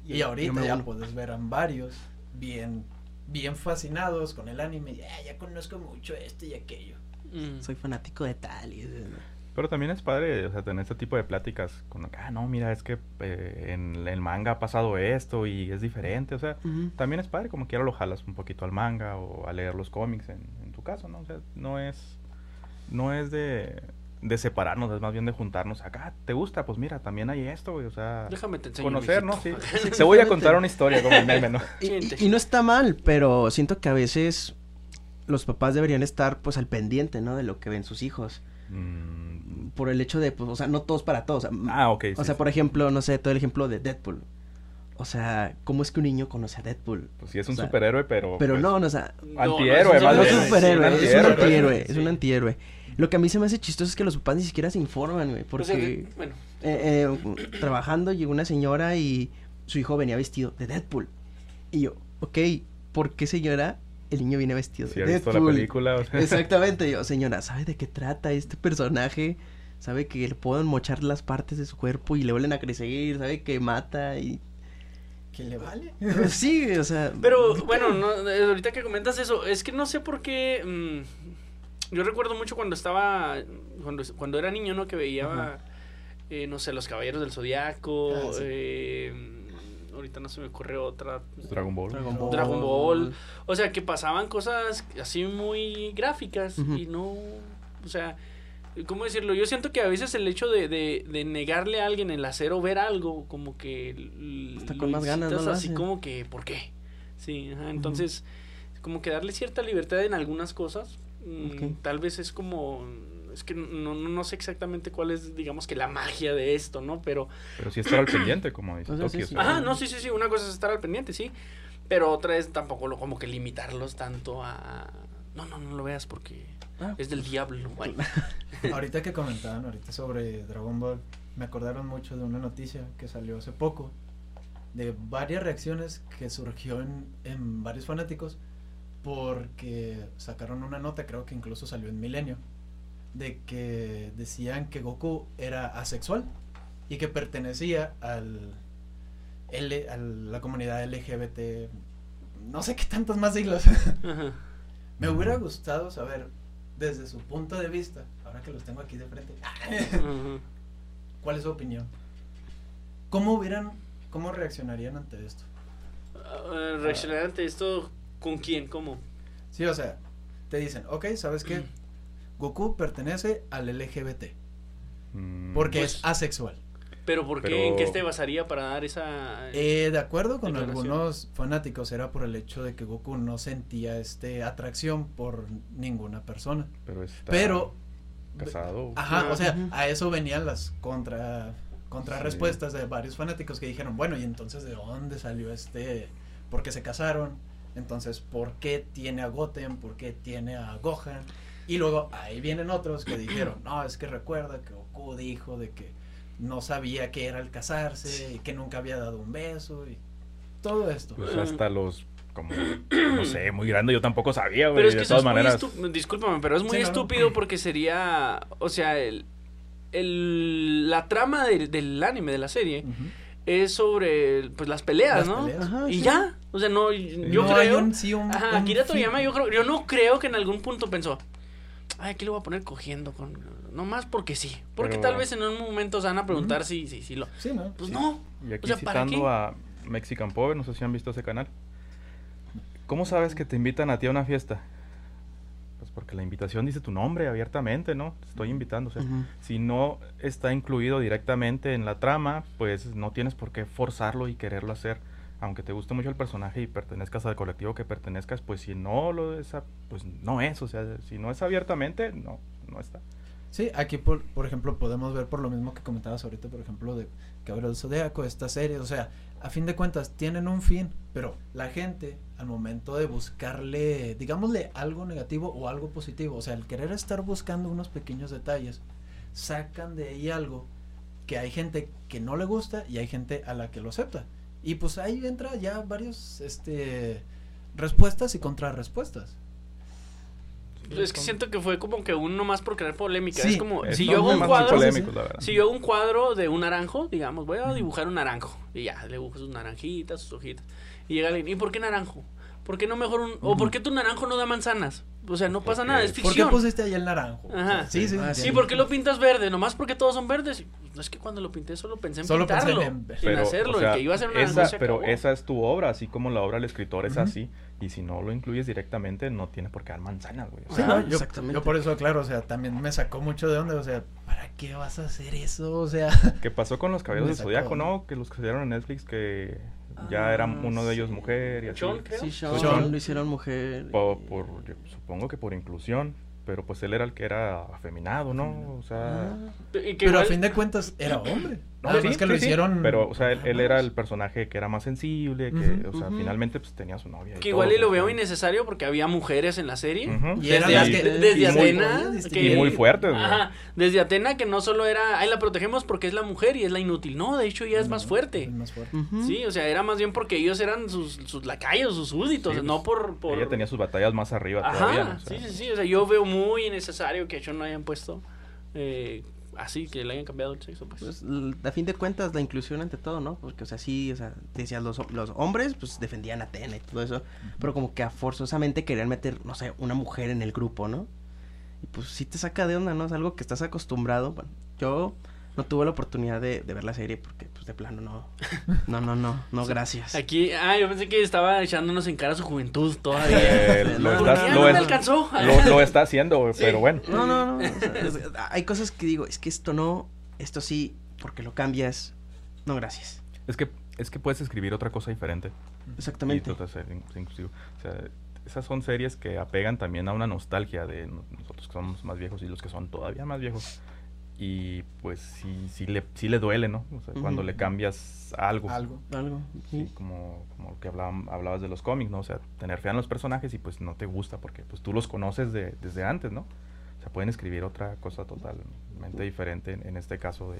Y ahorita número ya puedes ver a varios bien bien fascinados con el anime, ya, ya conozco mucho esto y aquello. Mm. Soy fanático de tal y Pero también es padre, o sea, tener este tipo de pláticas con, ah, no, mira, es que eh, en el manga ha pasado esto y es diferente, o sea, también es padre, como quiera lo jalas un poquito al manga o a leer los cómics en, en tu caso, ¿no? O sea, no es, no es de, de separarnos, es más bien de juntarnos acá, ¿te gusta? Pues mira, también hay esto, güey, o sea, Déjame te enseño. conocer, ¿no? Sí. Te voy a contar una historia como el meme, ¿no? Y, Siente. y- y no está mal, pero siento que a veces los papás deberían estar pues al pendiente, ¿no? De lo que ven sus hijos. Mm, Por el hecho de, pues, o sea, no todos para todos. O sea, ah, ok. o sí, sea, sí. por ejemplo, no sé, todo el ejemplo de Deadpool. O sea, ¿cómo es que un niño conoce a Deadpool? Pues sí, es un o sea, superhéroe, pero... Pero pues, no, no, o sea, Antihéroe, no, no es un superhéroe, es un antihéroe, es un antihéroe. Lo que a mí se me hace chistoso es que los papás ni siquiera se informan, güey, Pues, porque eh, bueno, eh, eh, trabajando llegó una señora y su hijo venía vestido de Deadpool. Y yo, ok, ¿por qué señora el niño viene vestido Si de ha visto la Deadpool? película, o sea, Exactamente, yo, señora, ¿sabe de qué trata este personaje? ¿Sabe que le pueden mochar las partes de su cuerpo y le vuelven a crecer? ¿Sabe que mata? Y... ¿Qué le vale? Sí, o sea... Pero bueno, no, eh, ahorita que comentas eso, es que no sé por qué. mm, yo recuerdo mucho cuando estaba. Cuando, cuando era niño, ¿no? Que veía. Eh, no sé, Los Caballeros del Zodiaco. Ah, sí. eh, ahorita no se me ocurre otra. Dragon Ball. Dragon Ball. Dragon Ball. O sea, que pasaban cosas así muy gráficas y no. O sea. ¿Cómo decirlo? Yo siento que a veces el hecho de, de, de negarle a alguien el hacer o ver algo, como que. Hasta con más ganas, ¿no? Así como que, ¿por qué? Sí, ajá, entonces, como que darle cierta libertad en algunas cosas. mm. Tal vez es como. Es que no, no, sé exactamente cuál es, digamos que la magia de esto, ¿no? Pero. Pero sí estar al pendiente, como dice sí, sí. Ajá, no, sí, sí, sí. Una cosa es estar al pendiente, sí. Pero otra es tampoco lo, como que limitarlos tanto a. No, no, no lo veas porque Ah, es del diablo. Bueno, ahorita que comentaban ahorita sobre Dragon Ball, me acordaron mucho de una noticia que salió hace poco, de varias reacciones que surgió en, en varios fanáticos, porque sacaron una nota, creo que incluso salió en Milenio, de que decían que Goku era asexual y que pertenecía al, L, a la comunidad LGBT, no sé qué tantas más siglas. Ajá. Me hubiera gustado saber, desde su punto de vista, ahora que los tengo aquí de frente. ¿cuál es su opinión? ¿Cómo hubieran, cómo reaccionarían ante esto? Ah, reaccionar ante esto, ¿con quién? ¿Cómo? Sí, o sea, te dicen, ok, ¿sabes qué? Goku pertenece al LGBT, mm, porque Pues- es asexual. Pero ¿por qué? Pero- ¿En qué te basaría para dar esa...? Eh, de acuerdo con algunos fanáticos, era por el hecho de que Goku no sentía este atracción por ninguna persona. Pero, está- Pero casado. Ajá, o sea, a eso venían las contra contrarrespuestas de varios fanáticos que dijeron, bueno, y entonces de dónde salió este, por qué se casaron, entonces por qué tiene a Goten, por qué tiene a Gohan, y luego ahí vienen otros que dijeron, no, es que recuerda que Goku dijo de que no sabía qué era el casarse y que nunca había dado un beso y todo esto. Pues hasta los, como, no sé, muy grande, yo tampoco sabía, güey. Pero es que de todas es maneras. discúlpame, pero es muy Sí, no, no. estúpido porque sería, o sea, el, el- la trama del- del anime, de la serie, es sobre pues las peleas, Las ¿no? peleas. Ajá, Y sí. ya, o sea, no, yo No hay creo... un- sí, un- Ajá, un Akira. Toriyama, yo creo, yo no creo que en algún punto pensó, ay, aquí lo voy a poner cogiendo con, nomás porque sí, porque Pero- tal vez en un momento se van a preguntar si, si, si lo, Sí, ¿no? pues Sí. no, Y aquí O sea, ¿para citando qué? a Mexican Power, no sé si han visto ese canal. ¿Cómo sabes que te invitan a ti a una fiesta? Pues porque la invitación dice tu nombre abiertamente, ¿no? Te estoy invitando. O sea, si no está incluido directamente en la trama, pues no tienes por qué forzarlo y quererlo hacer. Aunque te guste mucho el personaje y pertenezcas al colectivo que pertenezcas, pues si no lo es, pues no es. O sea, si no es abiertamente, no, no está. Sí, aquí por, por ejemplo podemos ver por lo mismo que comentabas ahorita, por ejemplo, de Caballero del Zodíaco, esta serie, o sea, a fin de cuentas tienen un fin, pero la gente al momento de buscarle, digámosle algo negativo o algo positivo, o sea, el querer estar buscando unos pequeños detalles, sacan de ahí algo que hay gente que no le gusta y hay gente a la que lo acepta. Y pues ahí entra ya varios este respuestas y contrarrespuestas. es que siento que fue como que uno más por crear polémica, Sí, es como, Es- si yo hago un cuadro. Si yo hago un cuadro de un naranjo, digamos, voy a dibujar un naranjo. Y ya, le dibujo sus naranjitas, sus hojitas. Y llega alguien, ¿y por qué naranjo? ¿Por qué no mejor un... o por qué tu naranjo no da manzanas? O sea, no pasa nada, es ¿Por qué ficción. pusiste ahí el naranjo? Ajá. Sí, sí. Ah, ¿Y sí. por qué lo pintas verde? Nomás porque todos son verdes. No es que cuando lo pinté solo pensé en Solo pensé pintarlo. en- En, Pero, hacerlo, o sea, en que iba a ser una esa, naranjo. pero esa es tu obra, así como la obra del escritor es así. Y si no lo incluyes directamente, no tiene por qué dar manzanas, güey. O Sí, sea, no, yo, exactamente. yo por eso, claro, o sea, también me sacó mucho de onda, o sea, ¿para qué vas a hacer eso? O sea, ¿Qué pasó con los caballeros Me del Zodíaco, ¿no? no? Que los que salieron en Netflix que ya Ah, era uno de ellos mujer y así. Sean, creo. Sí, Sean, Sean. lo hicieron mujer. Po- por, yo supongo que por inclusión, pero pues él era el que era afeminado, ¿no? O sea... Ah, pero a fin de cuentas era hombre. No, sí, que sí, lo sí, hicieron. Pero, o sea, él, era el personaje que era más sensible, que, o sea, finalmente pues tenía su novia. y Que todo, igual y lo o sea, veo innecesario porque había mujeres en la serie. ujú. Y eran Desde, las Ate- que- desde y muy- Atena. y que- muy fuertes, güey. Ajá, desde Atena que no solo era, ay, la protegemos porque es la mujer y es la inútil. No, de hecho ella es más fuerte. es más fuerte. Sí, o sea, era más bien porque ellos eran sus, sus lacayos, sus súbditos, Sí, no por... por... Ella tenía sus batallas más arriba Ajá, todavía. ¿no? O sea, sí, sí, sí, o sea, yo veo muy innecesario que hecho no hayan puesto eh, así, que le hayan cambiado el sexo, pues. Pues, a fin de cuentas, la inclusión ante todo, ¿no? Porque, o sea, sí, o sea, decías, los, los hombres, pues, defendían a Atena y todo eso, pero como que a forzosamente querían meter, no sé, una mujer en el grupo, ¿no? Y pues sí te saca de onda, ¿no? Es algo que estás acostumbrado. Bueno, yo no tuve la oportunidad de, de ver la serie porque, pues, de plano, no. No, no, no, no, gracias. Aquí, ah, yo pensé que estaba echándonos en cara su juventud todavía. eh, lo, No, estás- lo no me es- alcanzó. lo- lo está haciendo, Sí. pero bueno. No, no, no. o sea, es- hay cosas que digo, es que esto no, esto sí, porque lo cambias. No, gracias. Es que, es que puedes escribir otra cosa diferente. Exactamente. Y tú te haces in- inclusivo. O sea, esas son series que apegan también a una nostalgia de no- nosotros que somos más viejos y los que son todavía más viejos. Y pues sí, sí, le, sí le duele, ¿no? O sea, cuando le cambias algo. Algo. Algo. Sí, Sí. como, como que hablaban- hablabas de los cómics, ¿no? O sea, tener fe en los personajes y pues no te gusta porque pues tú los conoces de, desde antes, ¿no? O sea, pueden escribir otra cosa totalmente diferente en, en este caso de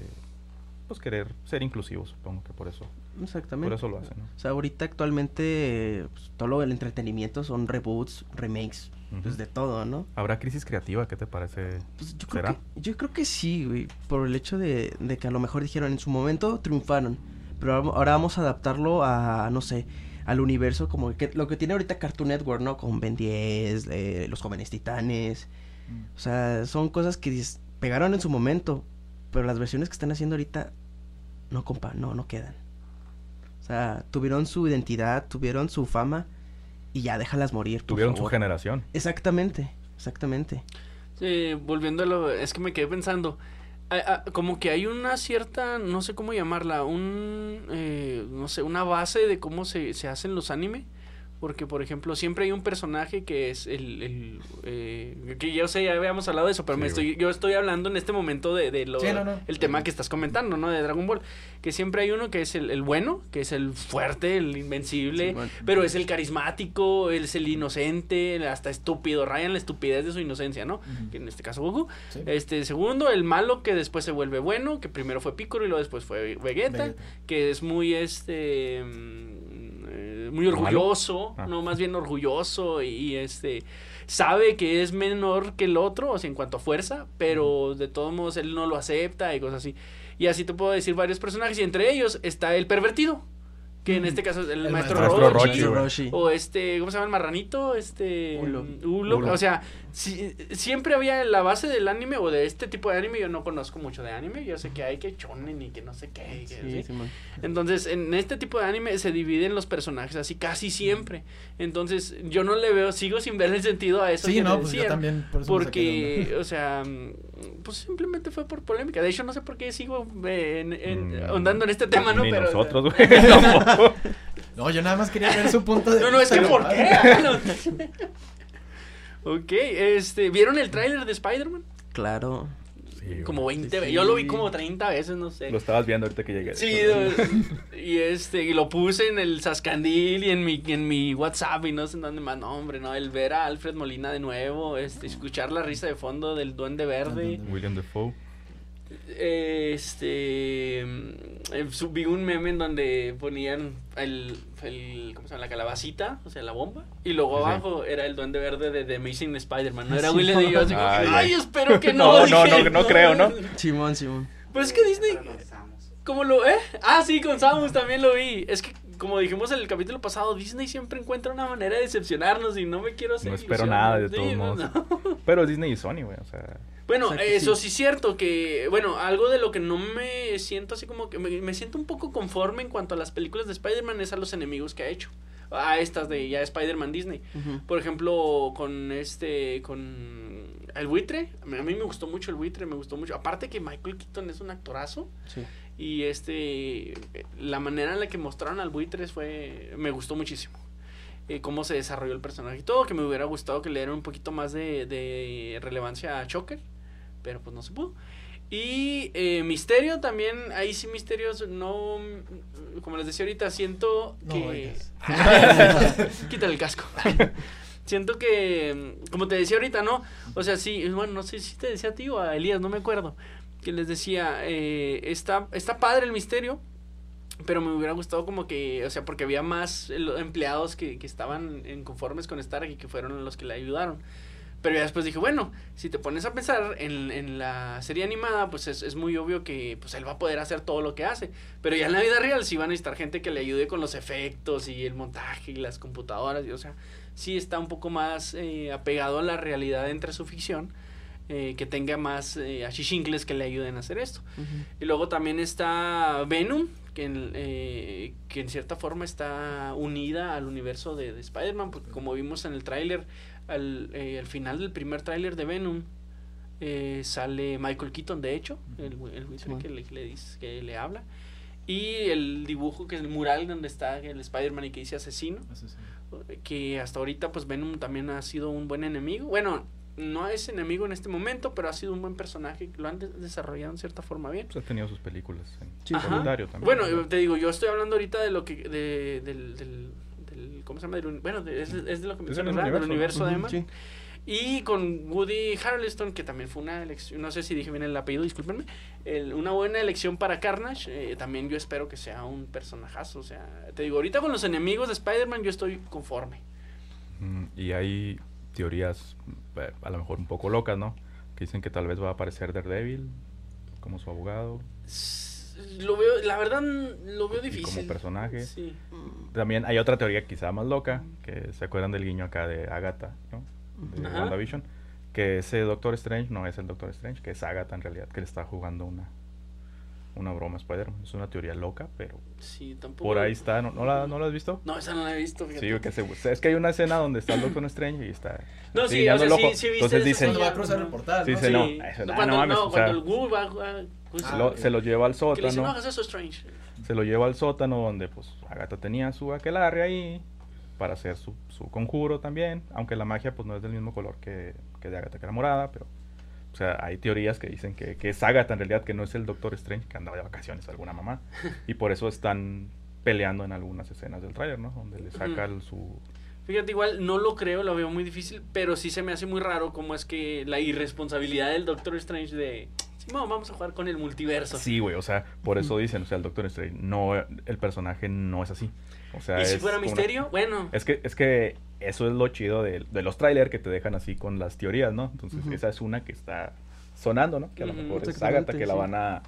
pues querer ser inclusivos, supongo que por eso, Exactamente. por eso lo hacen, ¿no? O sea, ahorita actualmente pues, todo lo del entretenimiento son reboots, remakes, pues de todo, ¿no? ¿Habrá crisis creativa? ¿Qué te parece? Pues yo creo, ¿Será? que, yo creo que sí, güey, por el hecho de, de que a lo mejor dijeron en su momento triunfaron, pero ahora, vamos a adaptarlo a, no sé, al universo como que, lo que tiene ahorita Cartoon Network, ¿no? Con Ben 10, eh, Los Jóvenes Titanes, Mm. o sea, son cosas que pegaron en su momento, pero las versiones que están haciendo ahorita, no, compa, no, no quedan. O sea, tuvieron su identidad, tuvieron su fama y ya déjalas morir. por Tuvieron su generación. Exactamente, exactamente. Sí, volviendo a lo, es que me quedé pensando, a- a- como que hay una cierta, no sé cómo llamarla, un, eh, no sé, una base de cómo se, se hacen los anime, Porque, por ejemplo, siempre hay un personaje que es el... el, eh, que yo sé, ya habíamos hablado de eso, pero me estoy, yo estoy hablando en este momento de, de lo, Sí, no, no. el tema que estás comentando, ¿no? De Dragon Ball. Que siempre hay uno que es el, el bueno, que es el fuerte, el invencible, Sí, bueno. pero es el carismático, es el inocente, el hasta estúpido, rayan la estupidez de su inocencia, ¿no? Que en este caso Goku. Sí. Este, segundo, el malo que después se vuelve bueno, que primero fue Piccolo y luego después fue Vegeta, Vegeta. que es muy este mm, eh, muy orgulloso, Ah. no, más bien orgulloso y, este sabe que es menor que el otro, o sea, en cuanto a fuerza, pero de todos modos él no lo acepta y cosas así. Y así te puedo decir varios personajes y entre ellos está el pervertido, que en este caso es el, El maestro, maestro. Roshi. o este, ¿cómo se llama el marranito? Este Ulo. Ulo. Ulo. O sea, si- siempre había en la base del anime o de este tipo de anime, yo no conozco mucho de anime, yo sé que hay que chonen y que no sé qué. que Sí. Entonces, en este tipo de anime se dividen los personajes así casi siempre. Entonces, yo no le veo, sigo sin ver el sentido a eso. Sí, que no, pues yo también. Por eso Porque, o sea, pues simplemente fue por polémica. De hecho, no sé por qué sigo eh, en- en- Mm, ahondando en este tema, ¿no? Ni Pero, nosotros, güey. No, yo nada más quería ver su punto de No, no, es que ¿por qué? Ok, este, ¿vieron el tráiler de Spider-Man? Claro. Sí. Como 20 Sí, veces. Yo lo vi como 30 veces, no sé. Lo estabas viendo ahorita que llegué. Sí, y este, y lo puse en el Sascandil y en mi, en mi WhatsApp y no sé en dónde más, no, hombre, no, el ver a Alfred Molina de nuevo, este, escuchar la risa de fondo del Duende Verde, William Defoe. Este, eh, subí un meme en donde ponían el, el, ¿cómo se llama? La calabacita, o sea, la bomba, y luego Sí. abajo era el Duende Verde de The Amazing Spider-Man, no era Sí. William y yo así como Ay, espero que no, No, no, no, no creo, ¿no? Simón, Simón. Pues es que Disney, Pero como lo, ¿eh? Ah, sí, con Samus también lo vi. Es que, como dijimos en el capítulo pasado, Disney siempre encuentra una manera de decepcionarnos y no me quiero hacer No espero ilusiones. nada de Sí, todos no, modos. no. Pero Disney y Sony, güey. O sea, Bueno, eso sí. es cierto que, bueno, algo de lo que no me siento así como que me, me siento un poco conforme en cuanto a las películas de Spider-Man es a los enemigos que ha hecho. A estas de ya Spider-Man Disney. Por ejemplo, con este, con el buitre. A mí me gustó mucho el buitre, me gustó mucho. Aparte que Michael Keaton es un actorazo. Sí. Y este, la manera en la que mostraron al buitres fue, me gustó muchísimo. Eh, cómo se desarrolló el personaje y todo, que me hubiera gustado que le dieran un poquito más de, de relevancia a Choker, pero pues no se pudo. Y eh, Misterio también, ahí sí Misterios no, como les decía ahorita, siento No que... Quítale el casco. Siento que, como te decía ahorita, ¿no? O sea, sí, bueno, no sé si te decía a ti o a Elías, no me acuerdo. Que les decía, eh, está, está padre el misterio, pero me hubiera gustado como que, o sea, porque había más eh, empleados que, que estaban en conformes con Stark y que fueron los que le ayudaron. Pero ya después dije, bueno, si te pones a pensar en, en la serie animada, pues es, es muy obvio que pues él va a poder hacer todo lo que hace. Pero ya en la vida real sí van a necesitar gente que le ayude con los efectos y el montaje y las computadoras. Y, o sea, sí está un poco más eh, apegado a la realidad entre su ficción. eh, que tenga más eh, achichincles que le ayuden a hacer esto. Y luego también está Venom, que en, eh, que en cierta forma está unida al universo de, de Spider-Man, porque como vimos en el tráiler, al, eh, al final del primer tráiler de Venom, eh, sale Michael Keaton, de hecho, el, el Simón. que, le, le dice, que le habla. Y el dibujo, que es el mural donde está el Spider-Man y que dice asesino, Asesino. que hasta ahorita pues Venom también ha sido un buen enemigo. Bueno, no es enemigo en este momento, pero ha sido un buen personaje, lo han de- desarrollado en cierta forma bien. pues ha tenido sus películas en Sí. También. Bueno, ¿no? te digo, yo estoy hablando ahorita de lo que, de, del, del, del- ¿cómo se llama? Del bueno, de- es, es de lo que Es mencionas, ¿verdad? Del universo, universo de Emma. Sí. Y con Woody Harrelson, que también fue una elección, no sé si dije bien el apellido, discúlpenme, el- una buena elección para Carnage, eh, también yo espero que sea un personajazo, o sea, te digo, ahorita con los enemigos de Spider-Man yo estoy conforme. Mm, Y hay teorías eh, a lo mejor un poco locas, ¿no? Que dicen que tal vez va a aparecer Daredevil como su abogado S- Lo veo, la verdad, lo veo difícil. como personaje. Sí. También hay otra teoría quizá más loca, que se acuerdan del guiño acá de Agatha, ¿no? De Ajá. WandaVision. Que ese Doctor Strange no es el Doctor Strange, que es Agatha en realidad, que le está jugando una, una broma a Spider-Man. Es una teoría loca, pero Sí, tampoco. por ahí está. ¿No, no, la, ¿no la has visto? No, esa no la he visto, fíjate. Sí, que se- es que hay una escena donde está el Doctor Strange y está No, sí, o sea, ojo. sí, sí viste Entonces dicen, Cuando va a cruzar el portal, Sí, ¿no? sí, Sí, no, eso- no, cuando, no mames, no, o sea, cuando el Gu va a... pues, se, lo, se lo lleva al le dice, no sótano. hagas eso, Strange. Se lo lleva al sótano donde pues Agatha tenía su aquelarre ahí. para hacer su, su conjuro también, aunque la magia pues no es del mismo color que, que de Agatha, que era morada, pero o sea, hay teorías que dicen que, que es Agatha en realidad, que no es el Doctor Strange, que andaba de vacaciones alguna mamá, y por eso están peleando en algunas escenas del tráiler, ¿no? Donde le saca el- su... Fíjate, igual no lo creo, lo veo muy difícil, pero sí se me hace muy raro cómo es que la irresponsabilidad del Doctor Strange de... No, vamos a jugar con el multiverso. Sí, güey, o sea, por eso dicen, o sea, el Doctor Strange, no, el personaje no es así. O sea, ¿Y si es fuera una- misterio? Bueno. Es que, es que eso es lo chido de, de los trailers que te dejan así con las teorías, ¿no? Entonces, esa es una que está sonando, ¿no? Que a lo mejor es Agatha, que la van a,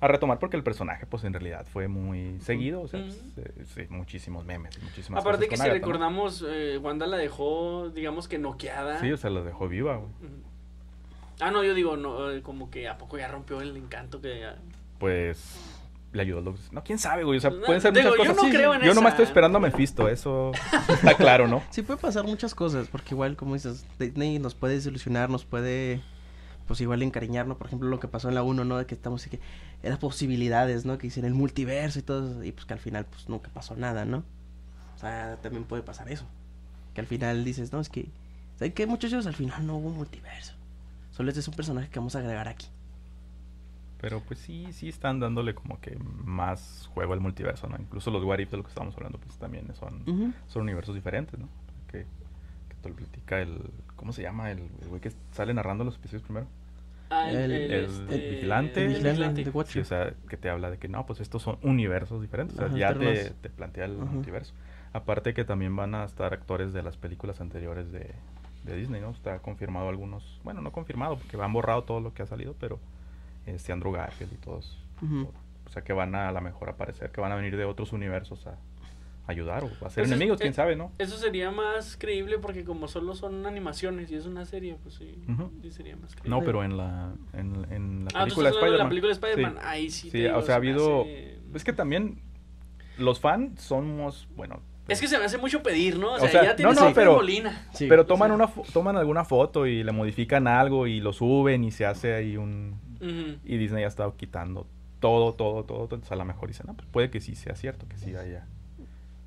a retomar porque el personaje, pues en realidad fue muy seguido, o sea, pues, eh, sí, muchísimos memes, muchísimas Aparte cosas que con si Agatha, ¿no? recordamos, eh, Wanda la dejó, digamos que noqueada. Sí, o sea, la dejó viva, güey. Ah, no, yo digo, no, eh, como que a poco ya rompió el encanto que... ya- Pues le ayudó. los- No, quién sabe, güey. O sea, No, pueden ser digo, muchas yo cosas. no creo en Yo nomás esa. estoy esperando a Mephisto, eso está claro, ¿no? Sí puede pasar muchas cosas, porque igual, como dices, Disney nos puede desilusionar, nos puede, pues igual encariñarnos, por ejemplo, lo que pasó en la 1, ¿no? De que estamos así que, eran posibilidades, ¿no? Que dicen el multiverso y todo, eso, y pues que al final, pues nunca pasó nada, ¿no? O sea, también puede pasar eso. Que al final dices, no, es que, ¿saben qué, muchachos? Al final no hubo multiverso. Solo este es un personaje que vamos a agregar aquí. Pero pues sí, sí están dándole como que más juego al multiverso, ¿no? Incluso los What If de lo que estábamos hablando, pues también son, son universos diferentes, ¿no? Que, que te lo platica el. ¿Cómo se llama? El el güey que sale narrando los episodios primero. Ah, El- el vigilante. El el vigilante de Sí, o sea, que te habla de que no, pues estos son universos diferentes. O sea, Ajá, ya te, plantea el Ajá. multiverso. Aparte que también van a estar actores de las películas anteriores de, de Disney, ¿no? Está confirmado algunos, bueno, no confirmado porque han borrado todo lo que ha salido, pero este Andrew Garfield y todos. O sea, que van a a lo mejor aparecer, que van a venir de otros universos a ayudar o a ser Pues es- enemigos, quién eh, sabe, ¿no? Eso sería más creíble porque como solo son animaciones y es una serie, pues sí, sí sería más creíble. No, pero en la, en, en la Ah, película de la película de Spider-Man. Sí. Ahí sí. Sí, te digo, o sea, ha habido... hace- Es que también los fans somos, bueno... Es que se me hace mucho pedir, ¿no? O O sea, sea, ya no, tienes no, Alfred pero- Molina. Sí. pero toman, o sea- una toman alguna foto y le modifican algo y lo suben y se hace ahí un... Y Disney ha estado quitando todo, todo, todo. Entonces a lo mejor dicen, no, pues puede que sí sea cierto, que sí haya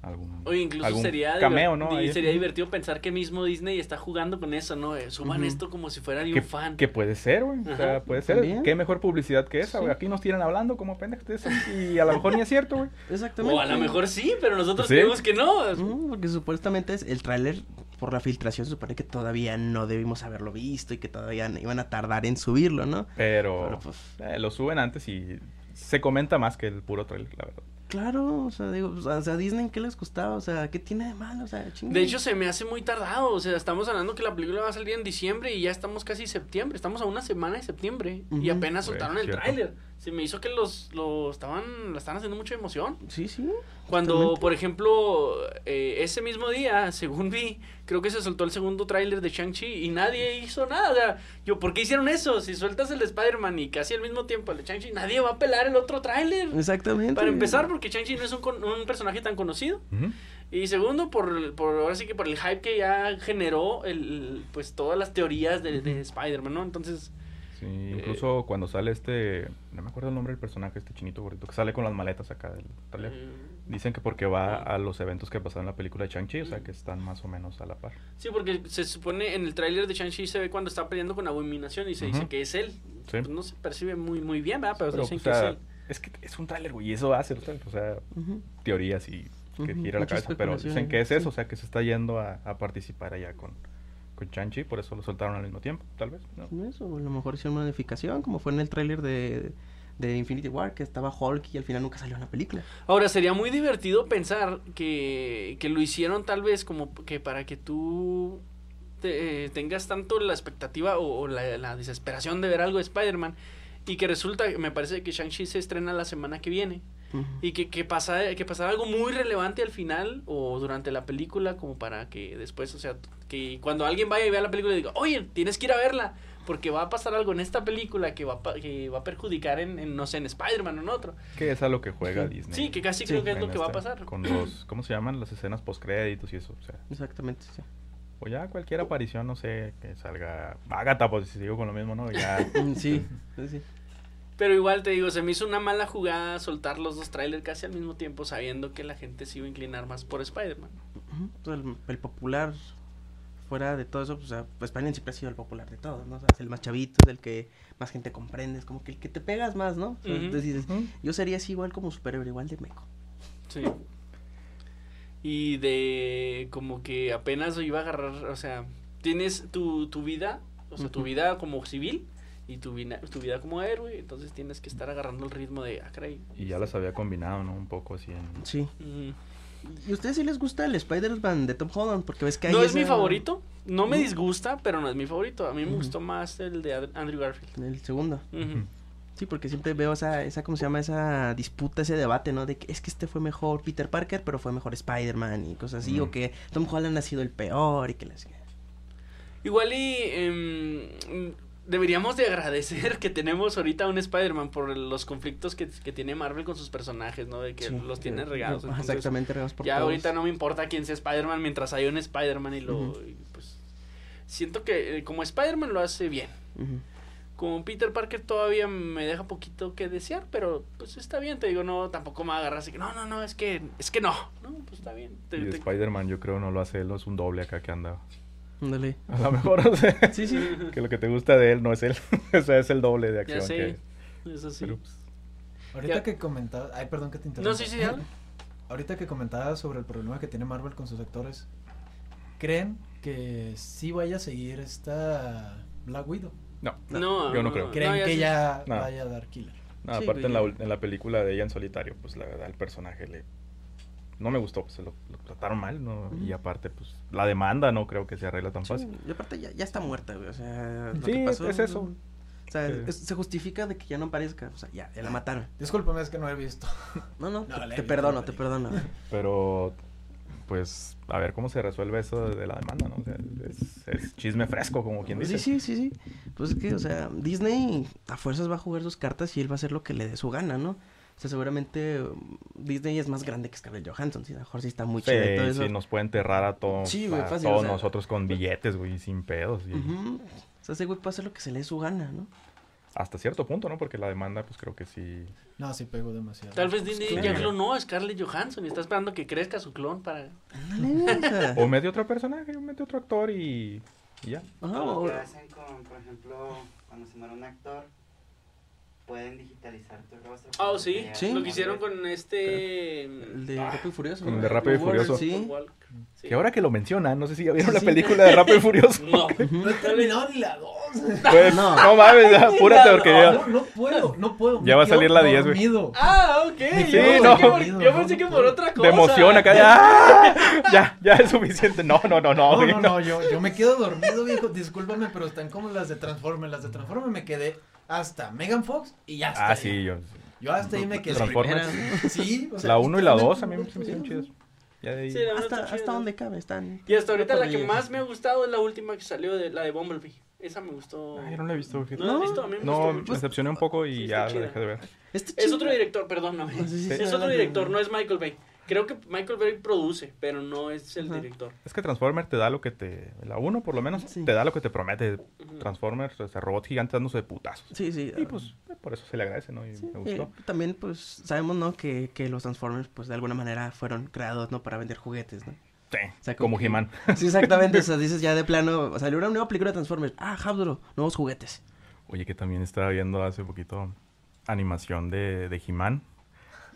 algún, Oye, incluso algún sería, cameo, ¿no? Ahí. sería divertido pensar que mismo Disney está jugando con eso, ¿no? Eh, Suban Ujú. esto como si fuera de que, un fan. que puede ser, güey. O sea, puede ser. también. Qué mejor publicidad que esa, Sí. güey. Aquí nos tiran hablando como pendejos de eso, y a lo mejor ni es cierto, güey. Exactamente. O a lo mejor sí, pero nosotros Sí. creemos que no. Porque supuestamente es el tráiler por la filtración se supone que todavía no debimos haberlo visto y que todavía iban a tardar en subirlo, ¿no? Pero, Pero, pues, eh, lo suben antes y se comenta más que el puro trailer, la verdad. Claro, o sea, digo, o sea, Disney, ¿qué les costaba? O sea, ¿qué tiene de malo? O sea, chinguen. De hecho, se me hace muy tardado. O sea, estamos hablando que la película va a salir en diciembre y ya estamos casi septiembre. Estamos a una semana de septiembre y apenas Güey, soltaron el tráiler. Se me hizo que los, los estaban, la estaban haciendo mucha emoción. Sí, sí. Cuando, Totalmente. por ejemplo, eh, ese mismo día, según vi, creo que se soltó el segundo tráiler de Shang-Chi y nadie hizo nada. O sea, yo, ¿por qué hicieron eso? Si sueltas el de Spider-Man y casi al mismo tiempo el de Shang-Chi, nadie va a pelar el otro tráiler. Exactamente. Para empezar, porque Shang-Chi no es un, con- un personaje tan conocido. Y segundo, por, por ahora sí que por el hype que ya generó el, pues todas las teorías de, de Spider-Man, ¿no? Entonces, Sí, Eh, incluso cuando sale este, no me acuerdo el nombre del personaje, este chinito gordito, que sale con las maletas acá del trailer. eh, Dicen que porque va a los eventos que pasaron en la película de Shang-Chi, o sea que están más o menos a la par. sí, porque se supone en el tráiler de Shang-Chi se ve cuando está peleando con Abominación y se dice que es él. Sí. Pues no se percibe muy, muy bien, ¿verdad? Pero, Pero, dicen o que es él. es que es un tráiler, güey, y eso hace los trailers, o sea, teorías y que gira la cabeza, pero dicen que es sí. eso, o sea, que se está yendo a, a participar allá con, con Shang-Chi, por eso lo soltaron al mismo tiempo, tal vez, ¿no? Eso, a lo mejor hicieron una modificación, como fue en el tráiler de, de Infinity War, que estaba Hulk y al final nunca salió en la película. Ahora, sería muy divertido pensar que, que lo hicieron tal vez como que para que tú te- eh, tengas tanto la expectativa o, o la, la desesperación de ver algo de Spider-Man y que resulta, me parece que Shang-Chi se estrena la semana que viene. Ujú. Y que, que, pasa, que pasara algo muy relevante al final o durante la película, como para que después, o sea, que cuando alguien vaya y vea la película y diga, oye, tienes que ir a verla, porque va a pasar algo en esta película que va a, pa- que va a perjudicar en, en, no sé, en Spider-Man o en otro. Que es a lo que juega Sí. Disney. Sí, que casi Sí, creo que es en lo que va a pasar. Con los, ¿cómo se llaman? Las escenas post-créditos y eso, o sea, Exactamente, sí. o ya cualquier aparición, no sé, que salga Agatha, pues si sigo con lo mismo, ¿no? Ya, Sí, sí, sí. Pero igual te digo, se me hizo una mala jugada soltar los dos trailers casi al mismo tiempo, sabiendo que la gente se iba a inclinar más por Spider-Man. El, el popular, fuera de todo eso, pues, o sea, pues Spider-Man siempre ha sido el popular de todos, ¿no? O sea, es el más chavito, es el que más gente comprende, es como que el que te pegas más, ¿no? O sea, Ujú. dices, yo sería así igual como superhéroe, igual de meco. Sí. Y de como que apenas iba a agarrar, o sea, tienes tu, tu vida, o sea, tu vida como civil y tu vida, tu vida como héroe, entonces tienes que estar agarrando el ritmo de, ah, caray. Y ya las había combinado, ¿no? Un poco así en... Sí. ¿Y a ustedes sí les gusta el Spider-Man de Tom Holland? Porque ves que hay No es mi favorito, no me disgusta, pero no es mi favorito. A mí me gustó más el de Andrew Garfield. El segundo. Sí, porque siempre veo esa, esa, ¿cómo se llama? Esa disputa, ese debate, ¿no? De que es que este fue mejor Peter Parker, pero fue mejor Spider-Man y cosas así. O que Tom Holland ha sido el peor y que las... Igual y em, deberíamos de agradecer que tenemos ahorita un Spider-Man por los conflictos que, que tiene Marvel con sus personajes, ¿no? De que Sí, los tiene regados. ajá, entonces, Exactamente, regados por ya todos. ahorita no me importa quién sea Spider-Man mientras hay un Spider-Man y lo... Y, pues, siento que eh, como Spider-Man lo hace bien. Como Peter Parker todavía me deja poquito que desear, pero pues está bien, te digo, no, tampoco me va a agarrar así que no, no, no, es que, es que no, no, pues está bien. Te- Y te- Spider-Man yo creo no lo hace él, no es un doble acá que anda. Ándale. A lo mejor, o sea, Sí, sí. que lo que te gusta de él no es él, o sea, es el doble de acción ya sé, que... eso sí. Pero, pues, Ahorita Ya. que comentabas, ay, perdón que te interrumpa. No, sí, sí, ya. Ahorita que comentabas sobre el problema que tiene Marvel con sus actores, ¿creen que sí vaya a seguir esta Black Widow? no, No, yo no creo. ¿Creen ya que ya No. vaya a dar killer? No, Sí, aparte en la, en la película de ella en solitario, pues la verdad el personaje le... No me gustó, pues lo, lo trataron mal, ¿no? Y aparte, pues la demanda no creo que se arregla tan Sí, fácil. y aparte ya, ya está muerta, güey. O sea, lo Sí, que es- pasó, es eso. O sea, Sí. es- se justifica de que ya no aparezca. O sea, ya, ya la mataron. Discúlpame, es que no he visto. No, no, No, te, perdono, te perdono. Pero, pues, a ver cómo se resuelve eso de la demanda, ¿no? O sea, es, es chisme fresco, como quien dice. Sí, sí, sí, sí. Pues es que, o sea, Disney a fuerzas va a jugar sus cartas y él va a hacer lo que le dé su gana, ¿no? O sea, seguramente um, Disney es más grande que Scarlett Johansson, sí, a lo mejor sí está muy Sí, chido y todo eso. sí, nos puede enterrar a, todo, Sí, güey, a fácil, todos o sea, nosotros con billetes, güey, sin pedos. Y Ujú. O sea, ese güey puede hacer lo que se le dé su gana, ¿no? Hasta cierto punto, ¿no? Porque la demanda, pues creo que sí. No, sí pegó demasiado. Tal vez Disney ya clonó a Scarlett Johansson y está esperando que crezca su clon para... O mete otro personaje, o mete otro actor y, y ya. ajá, Lo o- que hacen con, por ejemplo, cuando se muere un actor, pueden digitalizar tu rostro. Oh, para sí, Sí. lo que hicieron con este... el de Ah, Rápido y Furioso. con ¿no? el de Rápido y Furioso. Sí. Sí. Que ahora que lo mencionan, no sé si ya vieron Sí, la sí. película de Rápido y Furioso. No. No he terminado ni la 2. Pues, No. no. mames, ya, apúrate porque ya. No, no puedo, no puedo. Ya va a salir la 10, güey. dormido. Ah, ok. Sí, yo no. por, yo pensé que por otra cosa. De emoción acá, ya. Ya, ya es suficiente. No, no, no, no. No, güey, no, no, yo, yo me quedo dormido, viejo. Discúlpame, pero están como las de Transformers. Las de Transformers me quedé hasta Megan Fox y ya está. Ah, sí, yo. Yo hasta ahí me quedé. Transformers. Sí, o sea, La 1 y la 2 a mí me hicieron chidas. Ya de ahí. Sí, Hasta, hasta donde cabe, están. Y hasta ahorita la que más me ha gustado es la última que salió, de la de Bumblebee. Esa me gustó. Ay, yo no la he visto. ¿No la has No, visto? A mí me No, gustó me mucho. decepcioné un poco y Sí, ya la dejé de ver. Este Es otro director, perdóname. Ah, sí, sí, es otro director, no es Michael Bay. Creo que Michael Bay produce, pero no es el Ajá. director. Es que Transformer te da lo que te. La 1 por lo menos. Sí. Te da lo que te promete. Transformers, o sea, robot gigante dándose de putazos. Sí, sí. Y pues por eso se le agradece, ¿no? Y Sí, me eh, gustó. también, pues, sabemos, ¿no? Que, que los Transformers, pues, de alguna manera fueron creados, ¿no? Para vender juguetes, ¿no? Sí, sea, como como He-Man. Sí, exactamente. o sea, dices ya de plano, salió una nueva película de Transformers. Ah, Hasbro, nuevos juguetes. Oye, que también estaba viendo hace poquito animación de, de He-Man.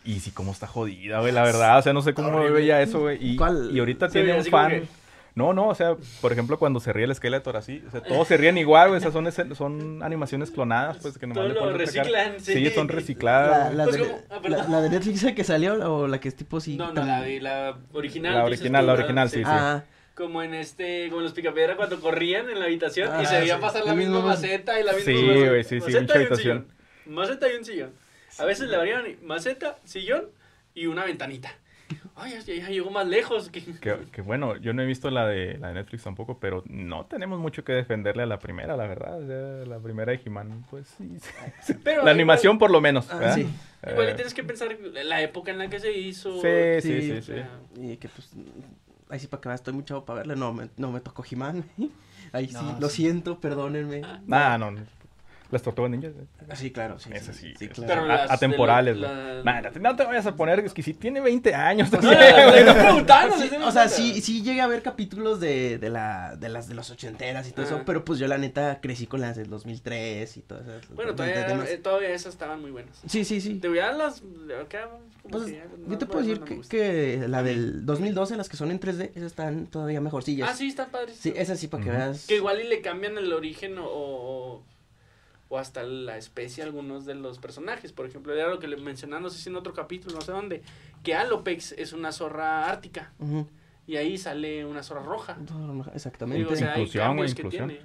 Y sí, cómo está jodida, güey, la verdad. O sea, no sé cómo Horrible. veía eso, güey. Y, ¿Cuál? y ahorita Se tiene un fan. que- No, no, o sea, por ejemplo, cuando se ríe el Skeletor así, o sea, todos se ríen igual, güey. O sea, son, ese- son animaciones clonadas, pues, que nomás Todo le ponen reciclan, sí. Sí, son La, recicladas. la Pues de, como- ah, la, perdón. la de Netflix que salió o la que es tipo sí. No, no, la, original. La original, la original, sí, sí. Ah, Como en este, como en los picapiedra cuando corrían en la habitación y Ah, se veía sí. pasar la misma maceta y la misma Sí, maceta. güey, sí, sí, Maceta mucha y un habitación. sillón. Maceta y un sillón. A veces le varían maceta, sillón y una ventanita. Ay, ya, ya llegó más lejos. que- Que, que bueno, yo no he visto la de, la de Netflix tampoco, pero no tenemos mucho que defenderle a la primera, la verdad. O sea, la primera de He-Man, pues sí. Pero la igual- animación por lo menos. Ah, sí. Igual y Eh, tienes que pensar la época en la que se hizo. Sí, Sí, sí, sí, sí. y que pues. Ahí sí, para que veas, estoy muy chavo para verla. No, me, no me tocó He-Man. Ahí sí, No, lo sí. siento, perdónenme. Nah, no. no. Las tortugas ninjas. eh. Sí, claro, sí. Ese sí. Sí, claro. Pero a- las atemporales. güey. la- no te vayas a poner, es que si tiene 20 años. No, o sea, sí, sí llegué a ver capítulos de, de, la, de las de los ochenteras y todo Ajá. eso, pero pues yo la neta crecí con las del 2003 y todas esas. Bueno, todavía, eh, esas estaban muy buenas. Sí, sí, sí. Te voy a dar las. Pues, que yo no- te puedo decir que, la del 2012, las que son en 3D, esas están todavía mejorcillas. Ah, sí, están padres. Sí, esas sí, para que veas. Que igual y le cambian el origen o, o, hasta la especie algunos de los personajes. Por ejemplo, era lo que le mencionaba, no sé si en otro capítulo, no sé dónde, que Alopex es una zorra ártica y ahí sale una zorra roja. Exactamente. Digo, o sea, hay Inclusión, que inclusión. tiene.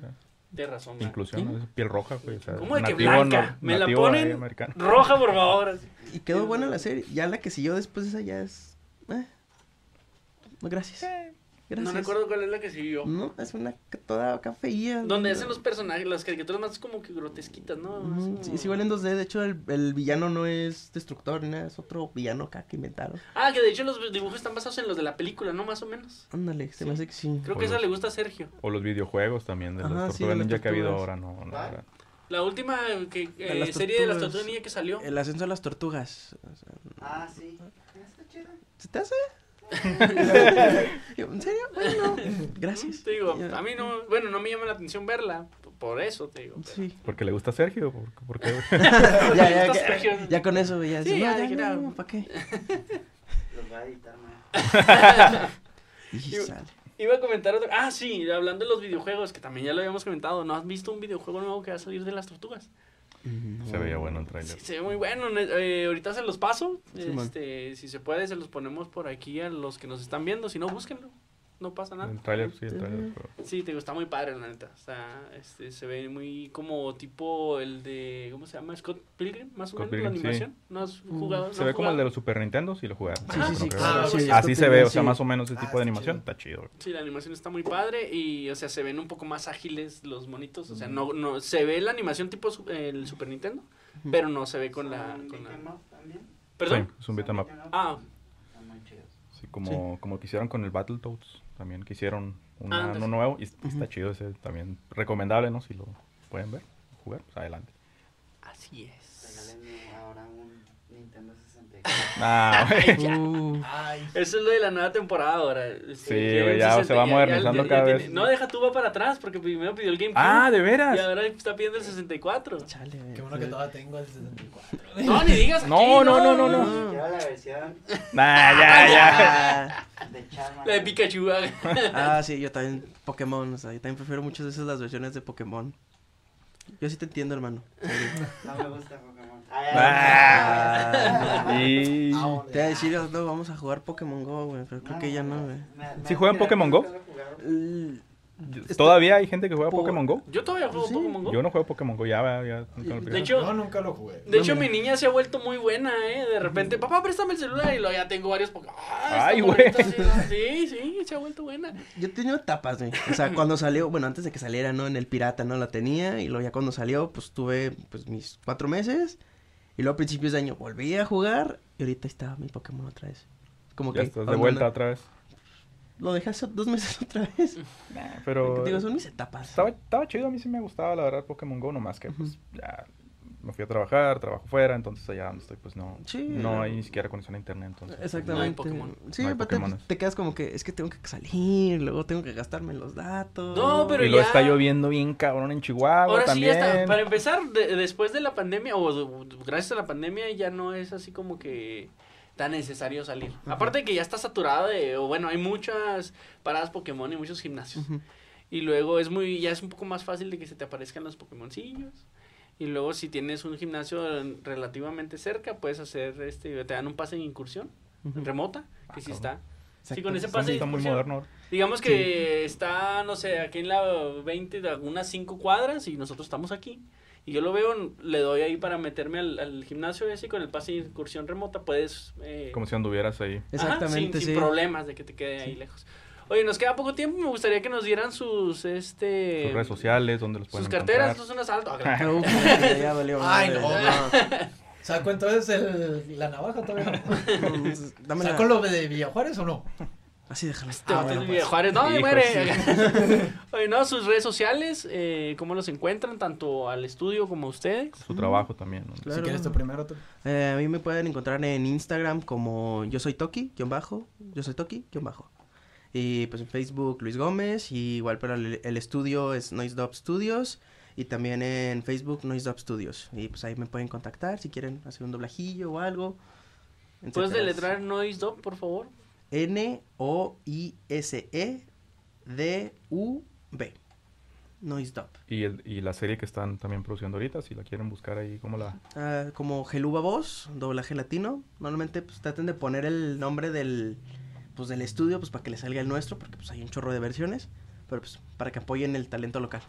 De razón. Inclusión, piel roja, güey. O sea, ¿Cómo de que blanca? no- Me la ponen roja, por favor. así. Y quedó buena la serie. Ya la que siguió después esa ya es. Eh. No, gracias. Gracias. No recuerdo cuál es la que siguió. No, es una toda cafeía. Donde hacen los personajes, las caricaturas más como que grotesquitas, ¿no? Así Sí, es igual en 2D. De hecho, el, el villano no es destructor ni nada. Es otro villano acá que inventaron. Ah, que de hecho los dibujos están basados en los de la película, ¿no? Más o menos. Ándale, se me hace que sí. Creo que esa le gusta a Sergio. O los videojuegos también de Ajá, las tortugas ninja que ha habido ahora, no, no, ¿Cuál? ahora. La última que, eh, De serie de las tortugas. ninja que salió. El ascenso de las tortugas. O sea, Ah, sí. Está chido. ¿Se te hace? Yo, ¿En serio? Bueno, gracias. Te digo, a mí no, bueno, no me llama la atención verla, por eso te digo. pero- Sí. Porque le gusta a Sergio. ¿Por, por qué? ya, ya, Está ya, Sergio. ya con eso, ya. Sí, no, ya ya, dije, no, no. no, ¿para qué? Los voy a editar. Y Yo- sale. Iba a comentar otro. Ah, sí, hablando de los videojuegos, que también ya lo habíamos comentado. ¿No has visto un videojuego nuevo que va a salir de las tortugas? Se veía bueno el trailer. Sí, se ve muy bueno. eh, ahorita se los paso. Sí, man. este, si se puede, se los ponemos por aquí a los que nos están viendo. Si no, búsquenlo. No pasa nada. El trailer, sí, el trailer. pero- Sí, te digo, está muy padre, la neta. O sea, este, se ve muy como tipo el de, ¿cómo se llama? Scott Pilgrim, más o Scott menos, la sí. animación. ¿No has jugado? Se no ve como el de los Super Nintendo, si lo jugaron. Sí, sí, No sí, creo. claro, sí, sí. Así se ve, o sea, más o menos ese Ah, tipo de está animación. chido. Está chido. Sí, la animación está muy padre y, o sea, se ven un poco más ágiles los monitos. O sea, no, no, se ve la animación tipo el Super Nintendo, pero no se ve con la... ¿Son Con la... beat up también? ¿Perdón? Sí, es un beat'em up. Son beat up. Ah, Están muy chidos. Sí, como, como que hicieron con el Battletoads. También que hicieron una- Ah, entonces- uno nuevo. Y está chido ese también. Recomendable, ¿no? Si lo pueden ver, jugar, pues adelante. así es. Regálenme ahora un Nintendo 64. Ah. Uh, Ay, Eso es lo de la nueva temporada ahora. Sí, güey, ya 60, se va modernizando cada vez. No, deja tu va para atrás porque primero pidió el GameCube. Ah, ¿de Y veras? ahora está pidiendo el 64. chale. qué bueno que todavía tengo el 64. No, ni digas aquí, No, no, no, no, no. Quiero la versión Nah, ya, ya. De Charmander. La de Pikachu. ah. ah, sí, yo también Pokémon, o sea, yo también prefiero muchas veces las versiones de Pokémon. Yo sí te entiendo, hermano. No me gusta Pokémon. Ah, Te voy a decir, no, vamos a jugar Pokémon Go, güey, pero creo que ya no, güey. ¿Sí juegan Pokémon Go? ¿Todavía hay gente que juega Por- Pokémon Go? Yo todavía juego Sí. Pokémon Go. Yo no juego Pokémon Go, ya, ya. nunca lo De hecho, Yo nunca lo jugué. De hecho, No, mi niña se ha vuelto muy buena, ¿eh? De repente, papá, préstame el celular y lo ya tengo varios Pokémon. Ah, Ay, güey. Sí, sí, se ha vuelto buena. Yo he tenido etapas, güey. O sea, cuando salió, bueno, antes de que saliera, ¿no? En el pirata, ¿no? La tenía. Y luego ya cuando salió, pues tuve, pues, mis cuatro meses. Y luego a principios de año volví a jugar. Y ahorita está mi Pokémon otra vez. Como Ya que... estás de vuelta otra vez. Lo dejé hace dos meses otra vez. Nah, pero... Digo, son mis etapas. Estaba, estaba chido, a mí sí me gustaba la verdad Pokémon Go, nomás que pues ya me fui a trabajar, trabajo fuera, entonces allá donde estoy pues no, Sí, no no. hay ni siquiera conexión a internet, entonces. No hay Exactamente. Pokémon. Sí, No hay pues, Pokémones. te quedas como que es que tengo que salir, luego tengo que gastarme los datos. No, pero y lo ya- está lloviendo bien cabrón en Chihuahua Ahora sí, también. ya está. Para empezar, de- después de la pandemia, o gracias a la pandemia, ya no es así como que tan necesario salir. Aparte de que ya está saturado de, o bueno, hay muchas paradas Pokémon y muchos gimnasios. Y luego es muy, ya es un poco más fácil de que se te aparezcan los Pokémoncillos. Y luego si tienes un gimnasio relativamente cerca, puedes hacer este, te dan un pase de incursión remota, que sí está. Sí, con ese pase está muy moderno. Digamos que está, no sé, aquí en la 20 de algunas 5 cuadras y nosotros estamos aquí. Y yo lo veo, le doy ahí para meterme al, al gimnasio ese y con el pase de incursión remota puedes... eh, Como si anduvieras ahí. ajá, Exactamente, sin, sí. sin problemas de que te quede ahí lejos. Oye, nos queda poco tiempo, me gustaría que nos dieran sus, este... Sus redes sociales, donde los pueden Sus carteras, esto es un asalto. No, ya, valió. Ay, madre. no, ¿Saco entonces el, la navaja todavía? no? La- ¿Saco lo de Villa Juárez o no? Así déjalo. Este Ah, vato bueno, es pues. Juárez, no, Hijo, muere. Oye, no, sus redes sociales, eh, ¿cómo los encuentran? Tanto al estudio como a ustedes. Su trabajo también, ¿no? Claro. Si quieres tú primero, tú. Eh, a mí me pueden encontrar en Instagram como yo soy Toki, guion bajo, yo soy Toki, guion bajo. Y pues en Facebook Luis Gómez, y igual para el, el estudio es Noise Dub Studios, y también en Facebook Noise Dub Studios. Y pues ahí me pueden contactar si quieren hacer un doblajillo o algo. ¿Puedes deletrar Noise Dub, por favor? N-O-I-S-E-D-U-B. Noise Dub. Y, el, y la serie que están también produciendo ahorita, si la quieren buscar ahí, ¿cómo la...? Ah, como Geluba Voz, doblaje latino. Normalmente pues traten de poner el nombre del pues del estudio pues para que le salga el nuestro porque pues hay un chorro de versiones, pero pues para que apoyen el talento local.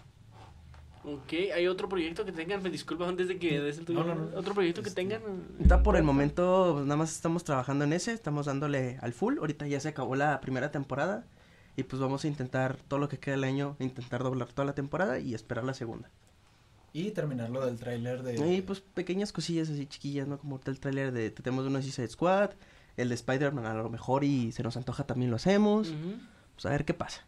Ok, ¿hay otro proyecto que tengan? Me disculpa antes de que des el tuyo. No, no, no. ¿Otro proyecto que Este, tengan? Ahorita por el momento pues, nada más estamos trabajando en ese, estamos dándole al full. Ahorita ya se acabó la primera temporada y pues vamos a intentar todo lo que queda del año, intentar doblar toda la temporada y esperar la segunda. Y terminar lo del tráiler de... Y pues pequeñas cosillas así chiquillas, ¿no? Como el tráiler de tenemos uno de Suicide Squad, el de Spider-Man a lo mejor y se nos antoja también lo hacemos. Ujú. Pues a ver qué pasa.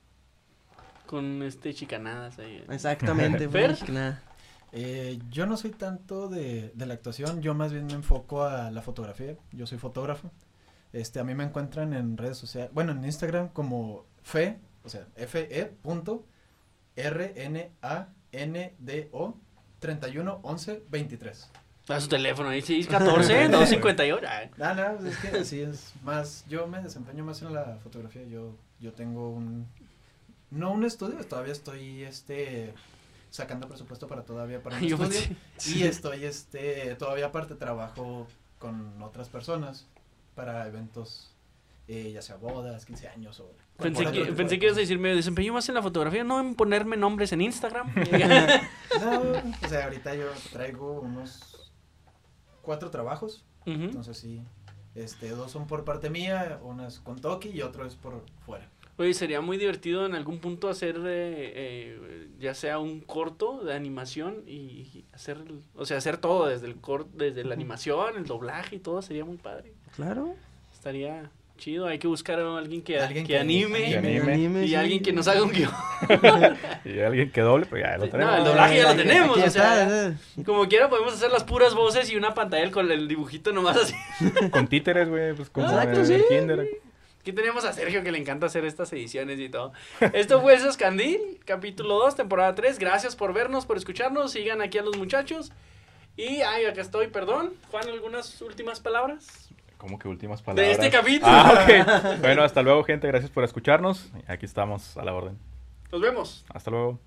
Con este chicanadas ahí. Exactamente. Fer. Eh, yo no soy tanto de, de la actuación, yo más bien me enfoco a la fotografía, yo soy fotógrafo. Este, a mí me encuentran en redes sociales, bueno, en Instagram como fe, o sea, fe punto r n a n d o 31 11 23. A su teléfono ahí, 614 258. Ay. Ah, no, es que así es más, yo me desempeño más en la fotografía, yo, yo tengo un, no un estudio, todavía estoy, este, sacando presupuesto para todavía para un Yo estudio. Y estoy, este, todavía aparte trabajo con otras personas para eventos, eh, ya sea bodas, 15 años o... Pensé que, pensé que ibas a decir, me desempeño más en la fotografía, no en ponerme nombres en Instagram. No, o sea, ahorita yo traigo unos cuatro trabajos, entonces sí, este, dos son por parte mía, uno es con Toki y otro es por fuera. Oye, sería muy divertido en algún punto hacer, eh, eh, ya sea un corto de animación y hacer, el- o sea, hacer todo desde el corto, desde la animación, el doblaje y todo, sería muy padre. Claro. Estaría chido, hay que buscar a alguien que, Alguien que que anime, Que anime. Anime, y sí. alguien que nos haga un guion. Y alguien que doble, pues ya lo No, tenemos. el doblaje ya lo Aquí tenemos, o sea, está, como quiera podemos hacer las puras voces y una pantalla con el dibujito nomás así. Con títeres, güey, pues como Exacto, en sí. el kinder. Aquí tenemos a Sergio que le encanta hacer estas ediciones y todo. Esto fue El Candil, capítulo 2, temporada 3. Gracias por vernos, por escucharnos. Sigan aquí a los muchachos. Y, ay, acá estoy, perdón. Juan, ¿algunas últimas palabras? Como que últimas De palabras. este capítulo. Ah, ok. Bueno, hasta luego, gente. Gracias por escucharnos. Aquí estamos a la orden. Nos vemos. Hasta luego.